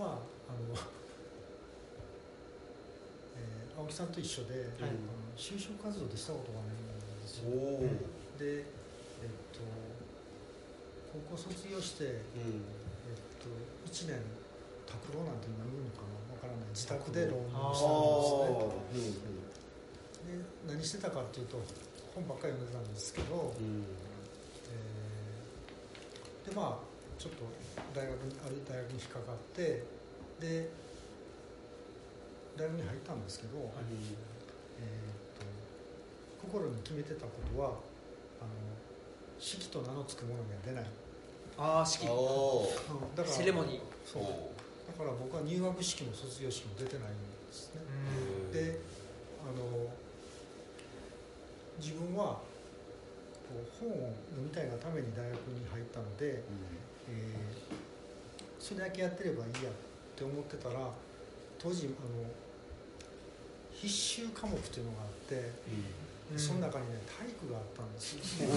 はあの、えー青木さんと一緒で、あの就職活動でしたことがないんですよ。で、えっと、高校卒業して、えっと、1年拓郎なんて今言うのかなわからない。自宅で浪人したんですね。で何してたかっていうと本ばっかり読んでたんですけど、えーでまあちょっと大学にある大学に引っかかってで大学に入ったんですけど、えーと心に決めてたことはあの式と名の付くものには出ない、ああ式だからセレモニー。そう。だから僕は入学式も卒業式も出てないんですね。であの自分は本を読みたいがために大学に入ったので、えーそれだけやってればいいやって思ってたら当時あの必修科目というのがあって、その中にね体育があったんですよ。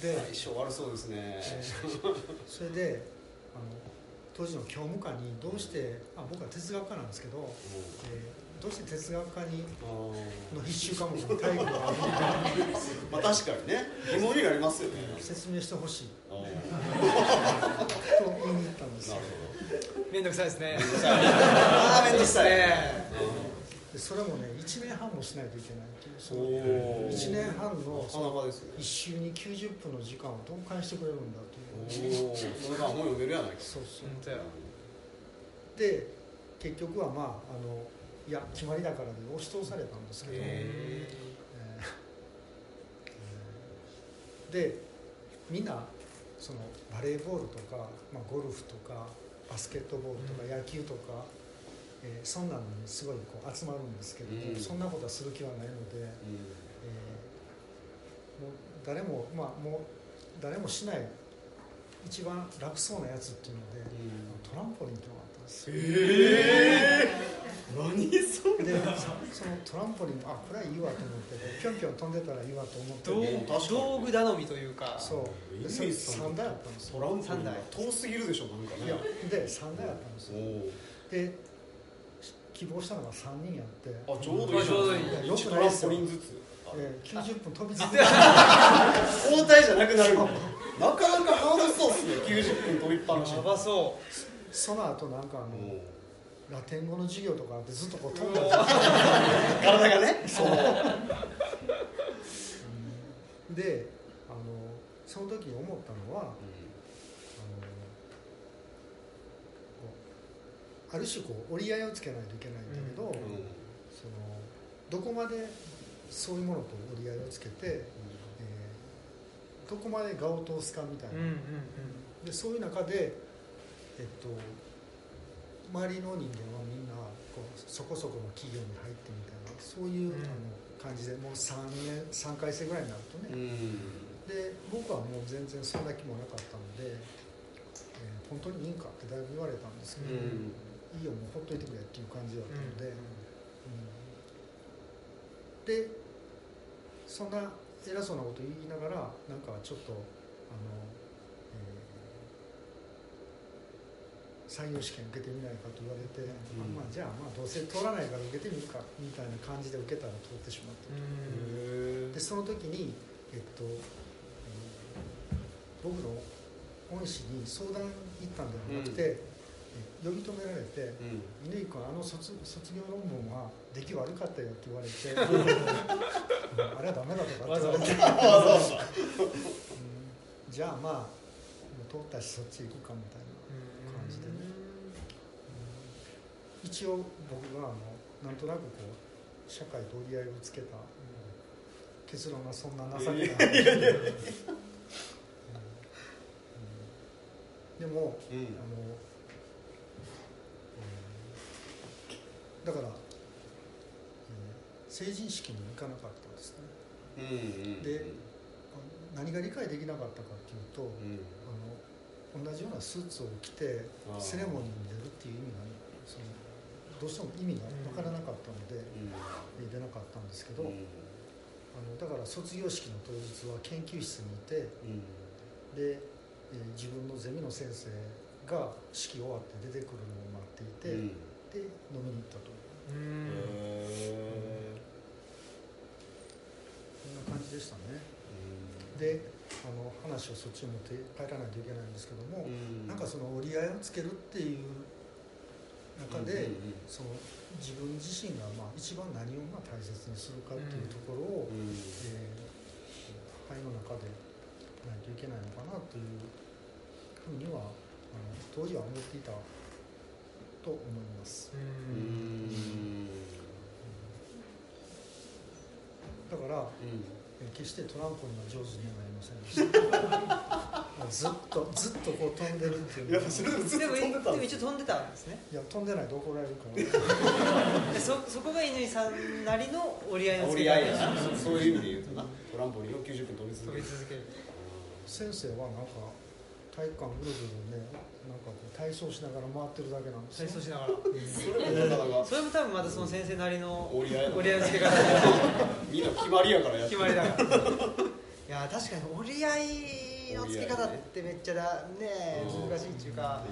で、相性悪そうですね。えーそれであの当時の教務課にどうしてあ僕は哲学科なんですけど、えーどうして哲学科にの必修科目に体育があるのか まあ確かにね。疑問になりますよね。説明してほしい。あーと言いに行ったんですよめんどくさいですね。ああめんどくさい。それもね1年半もしないといけないっていうそのおー。1年半のなかなかですね。一週に90分の時間をどう返してくれるんだという。おおそれが本読めるやないか。そうそう。本当や。で結局はまああのいや決まりだからで押し通されたんですけど、へえー。でみんなそのバレーボールとか、まあ、ゴルフとかバスケットボールとか野球とか、えーそんなのにすごいこう集まるんですけども、うん。そんなことはする気はないので、うん。えーもう誰もまあもう誰もしない一番楽そうなやつっていうので、トランポリンっていうのがあったんですよ。ええ何それ？でそそのトランポリンあこれはいいわと思ってぴょんぴょん飛んでたらいいわと思って。道具頼みというか。そう。でイそれメージさん3台あったんですトよランプが遠すぎるでしょなんかね。いやで3台あったんですおよ。おで希望したのが3人やって。あちょうどいいじゃちょうどいいない1トランポリンずつ。えー90分飛び続けて。交代じゃなくなるの。なかなかハードそうっすね。90分飛びっぱなし。やばそその後なんかあのラテン語の授業とかあってずっとこう飛んうで体がね。そう。であのその時に思ったのはあのこうある種こう折り合いをつけないといけないんだけど、そのどこまでそういうものと折り合いをつけて、えーどこまで我を通すかみたいな、うんうん。でそういう中で、えっと、周りの人間はみんなこうそこそこの企業に入ってみたいなそういう、うんあの感じでもう3年3回生ぐらいになるとね、うん。で僕はもう全然そんな気もなかったので、えー本当にいいんかってだいぶ言われたんですけど、うん。いいよもうほっといてくれっていう感じだったので、うん。うん。でそんな偉そうなこと言いながらなんかちょっとあの、えー採用試験受けてみないかと言われて、ん。まあ、じゃあまあどうせ通らないから受けてみるかみたいな感じで受けたら通ってしまったうん。でその時に、えっと、えー僕の恩師に相談行ったんではなくて、え呼び止められてうん「乾君あの卒卒業論文は出来悪かったよ」って言われて「あれはダメだ」とかって言われて。じゃあまあもう通ったしそっち行くかみたいな感じでね一応僕があのなんとなくこう社会と折り合いをつけた結論がそんな情けない。話でもうん。あの、うん。だから、えー成人式に行かなかったんですね。うんうんで何が理解できなかったかっていうと、うん。あの同じようなスーツを着てセレモニーに出るっていう意味がそのどうしても意味が分からなかったので、えー出なかったんですけど、うん。あのだから卒業式の当日は研究室にいてうん。で、えー自分のゼミの先生が式終わって出てくるのを待っていて、うん。で飲みに行ったとう。ん。へこんな感じでしたね。ーであの話をそっちに持って帰らないといけないんですけども、うん。なんかその折り合いをつけるっていう中で、うんうんその自分自身がまあ一番何をまあ大切にするかっていうところを、うんえー肺の中でないといけないのかなというふうにはあの当時は思っていたと思います。ううん。んだから、うん。えー決してトランポリンが上手にはなりませんでした。ずっとずっとこう飛んでるっていう。やそれでもずっでもと飛んででも一応飛んでたんですね。いや飛んでないと怒られるから。でそそこが乾さんなりの折り合いのつ折り合いやな。そうそういう意味で言うとな。トランポリンを90分飛び続飛ける。び続ける。先生はなんか体育館ぐるぐるねなんかこう体操しながら回ってるだけなんですよ。体操しながら。それもなかなか。それも多分またその先生なりの折り合い折り合いのつけ方でみんな決まりやからやって決まりだからいや確かに折り合いのつけ方ってめっちゃだねうん難しいっていうか。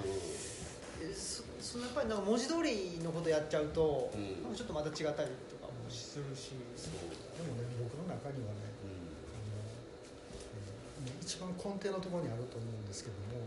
えそそのやっぱりなんか文字通りのことやっちゃうと、うん。なんかちょっとまた違ったりとかもするし。でもね僕の中にはねうあの、えーね一番根底のところにあると思うんですけども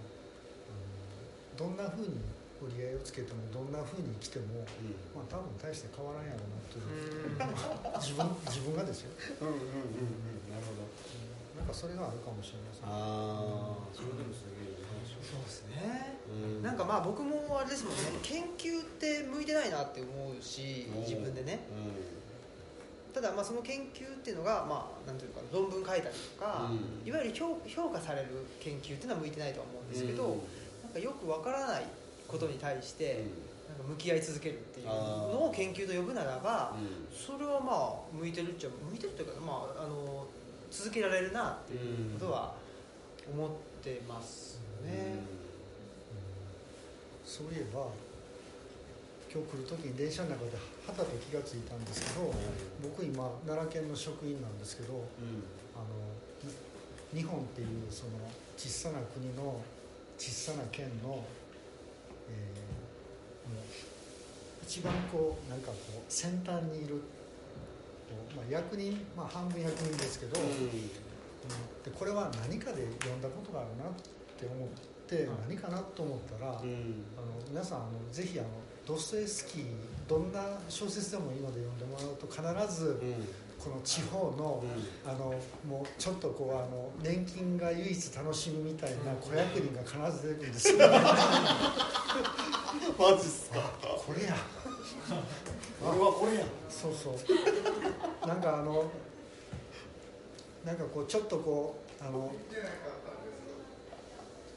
どんなふうに折り合いをつけてもどんなふうに生きても、んうん。まあ、多分大して変わらんやろうなという、うん。自分自分がですよ、うんうんうんうん。なるほど。うんなんかそれがあるかもしれません。ああそれでもすげえいい話そうですね。うん。なんかまあ僕もあれですもんね。研究って向いてないなって思うし自分でね。ただまあその研究っていうのがまあなんていうか論文書いたりとか、うん。いわゆる評評価される研究っていうのは向いてないとは思うんですけど、よくわからないことに対して、なんか向き合い続けるっていうのを研究と呼ぶならば、うん。それはまあ向いてるっちゃ向いてるっていうか、まあ、あの続けられるなっていうことは思ってますね。そういえば今日来る時に電車の中ではたと気がついたんですけど、僕今奈良県の職員なんですけどうん。あのに日本っていうその小さな国の小さな県の、えーもう一番こうなんかこう先端にいるまあ、役人、まあ、半分役人ですけど、うん。でこれは何かで読んだことがあるなって思って、何かなと思ったら、うん。あの皆さんあのぜひあのドストエフスキーどんな小説でもいいので読んでもらうと必ずうんこの地方の、あのもうちょっとこうあの年金が唯一楽しみみたいな子役人が必ず出てくるんですよ。マジっすか。これや。俺はこれや。そうそう。なんかあのなんかこうちょっとこうあの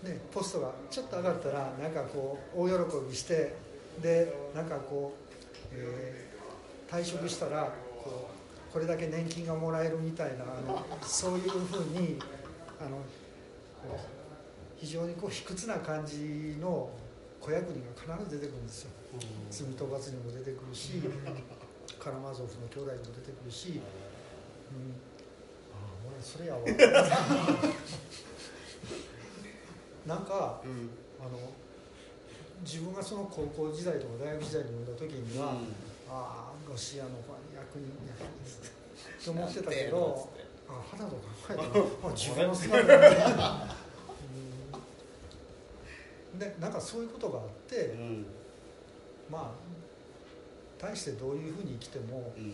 ねポストがちょっと上がったらなんかこう大喜びしてでなんかこう、えー退職したらこうこれだけ年金がもらえるみたいなあのそういうふうにあのこう非常にこう卑屈な感じの子役人が必ず出てくるんですよ。罪討伐にも出てくるし、カラマーゾフの兄弟にも出てくるし、うん、ああ俺それやわ。なんかうん。あの自分がその高校時代とか大学時代に読んだ時には、ああロシアの役人やと思ってたけどあ肌と考えたらあ自分の姿だね うん。でなんかそういうことがあって、うん。まあ大してどういうふうに生きても、うん。うん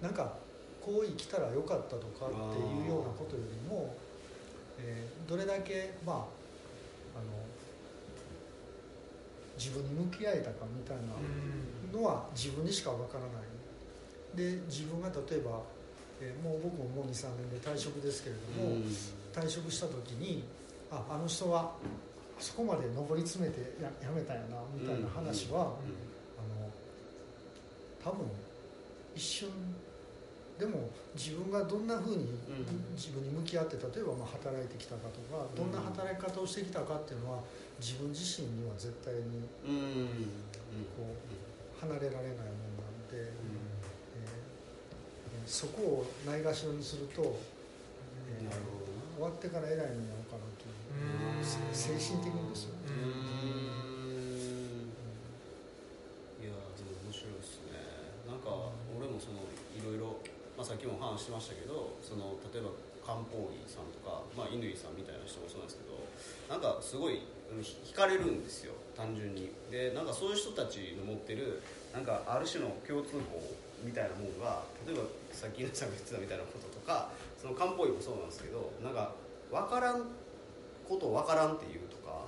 なんかこう生きたらよかったとかっていうようなことよりも、えーどれだけまああの自分に向き合えたかみたいなのは自分にしかわからないで自分が例えば、えーもう僕ももう23年で退職ですけれども、退職した時にああの人はあそこまで上り詰めてややめたんやなみたいな話は、あの多分一瞬でも自分がどんなふうにうん。自分に向き合って例えばまあ働いてきたかとかどんな働き方をしてきたかっていうのは自分自身には絶対にうん。うん。こう離れられないものなんで、えーそこをないがしろにすると、えー終わってから偉い目に遭うかなという精神的にですよね。いやでも面白いですね。なんか俺もそのいろいろ、まあ、さっきも話してましたけどその例えば漢方医さんとか、まあ、乾さんみたいな人もそうなんですけどなんかすごい惹かれるんですよ。単純に。でなんかそういう人たちの持ってるなんかある種の共通項みたいなものが例えばさっき稲さんが言ってたみたいなこととかその漢方医もそうなんですけどなんか分からんことを分からんっていうとか、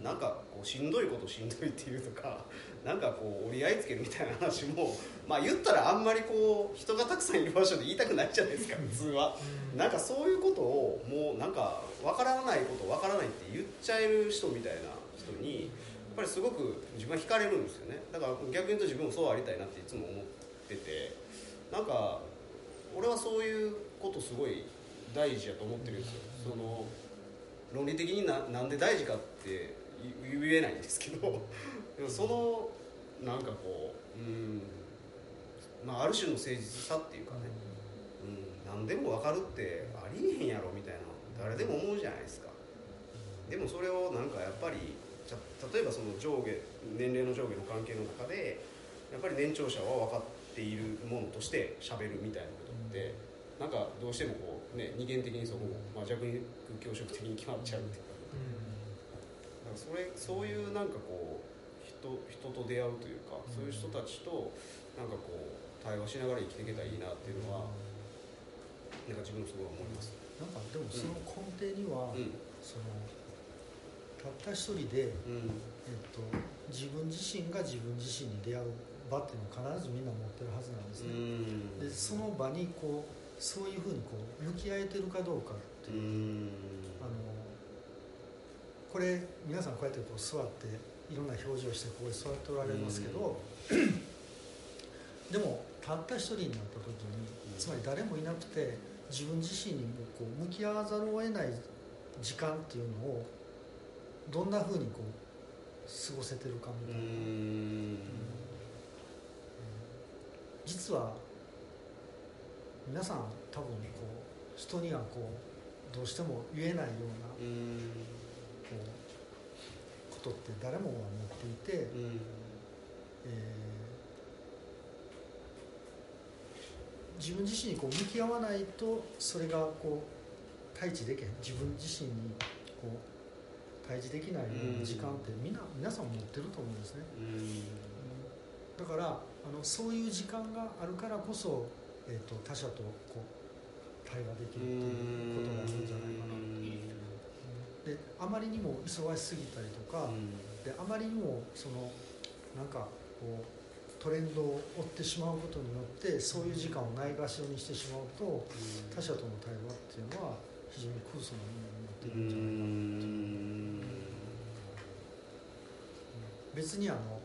うん。なんかこうしんどいことしんどいっていうとか なんかこう折り合いつけるみたいな話もまあ言ったらあんまりこう人がたくさんいる場所で言いたくないじゃないですか普通は。なんかそういうことをもうなんか分からないこと分からないって言っちゃえる人みたいな人にやっぱりすごく自分は惹かれるんですよね。だから逆に言うと自分もそうありたいなっていつも思っててなんか俺はそういうことすごい大事やと思ってるんですよ。その論理的にななんで大事かって言言えないんですけど。でもそのなんかこううんまあある種の誠実さっていうかね。うん、何でも分かるってありえへんやろみたいな誰でも思うじゃないですか。でもそれをなんかやっぱり例えばその上下年齢の上下の関係の中でやっぱり年長者は分かっているものとして喋るみたいなことって、なんかどうしてもこうね二元的にそこも、まあ、弱肉強食的に決まっちゃうっていうか。だからそれそういうなんかこう人人と出会うというか、そういう人たちとなんかこう対話しながら生きていけたらいいなっていうのはなんか自分もすごい思います。なんかでもその根底には、うん。そのたった一人で、うん。えっと、自分自身が自分自身に出会う場っていうのを必ずみんな持ってるはずなんですね、うん。でその場にこうそういうふうにこう向き合えてるかどうかってういう、ん。あのこれ皆さんこうやってこう座っていろんな表情してここに座っておられますけど、でもたった一人になった時につまり誰もいなくて自分自身にもこう向き合わざるを得ない時間っていうのをどんなふうにこう過ごせてるかみうたいな、ん実は皆さん多分こう人にはこうどうしても言えないようなうん。こうことって誰もが持っていて、うん。えー自分自身にこう向き合わないとそれがこう対峙できへん。自分自身にこう対峙できない時間ってみんな皆さん持ってると思うんですね。だからあのそういう時間があるからこそ、えー、と他者とこう対話できるっていうことがあるんじゃないかなと。であまりにも忙しすぎたりとか、であまりにもそのなんかこうトレンドを追ってしまうことによってそういう時間をないがしろにしてしまうと他者との対話っていうのは非常に空想なものになっているんじゃないかなっていう。別にあの、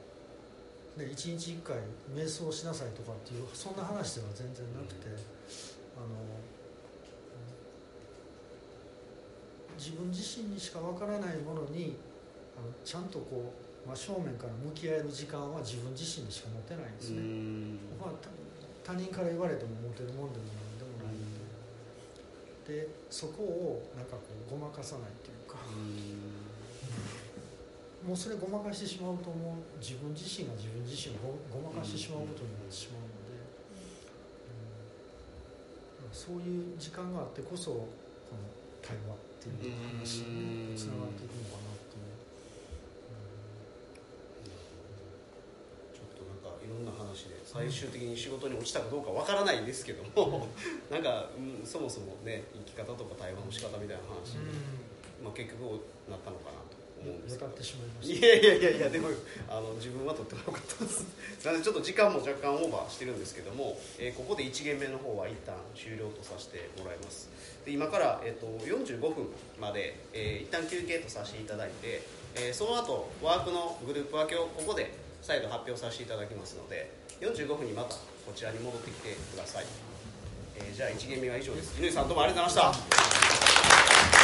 ね、1日1回瞑想しなさいとかっていうそんな話では全然なくてあの自分自身にしかわからないものにあのちゃんとこう真正面から向き合える時間は自分自身にしか持てないんですね、まあ、他人から言われても持てるもんでも何でもないので。でそこをなんかこうごまかさないというか、もうそれごまかしてしまうともう。自分自身が自分自身をごごまかしてしまうことになってしまうので、うん。そういう時間があってこそこの対話っていう話につながっていくのかなっていう。ちょっとなんかいろんな話で最終的に仕事に落ちたかどうかわからないですけども、なんか、うん、そもそもね生き方とか対話の仕方みたいな話に、まあ、結局なったのかな。と思うんですけどいやいやいやいやでもあの自分はとっても良かったです。すいませんちょっと時間も若干オーバーしてるんですけども、えーここで1限目の方は一旦終了とさせてもらいます。で今から、えー、と45分まで、えー一旦休憩とさせていただいて、えーその後ワークのグループ分けをここで再度発表させていただきますので45分にまたこちらに戻ってきてください、えーじゃあ1限目は以上です。乾さんどうもありがとうございました。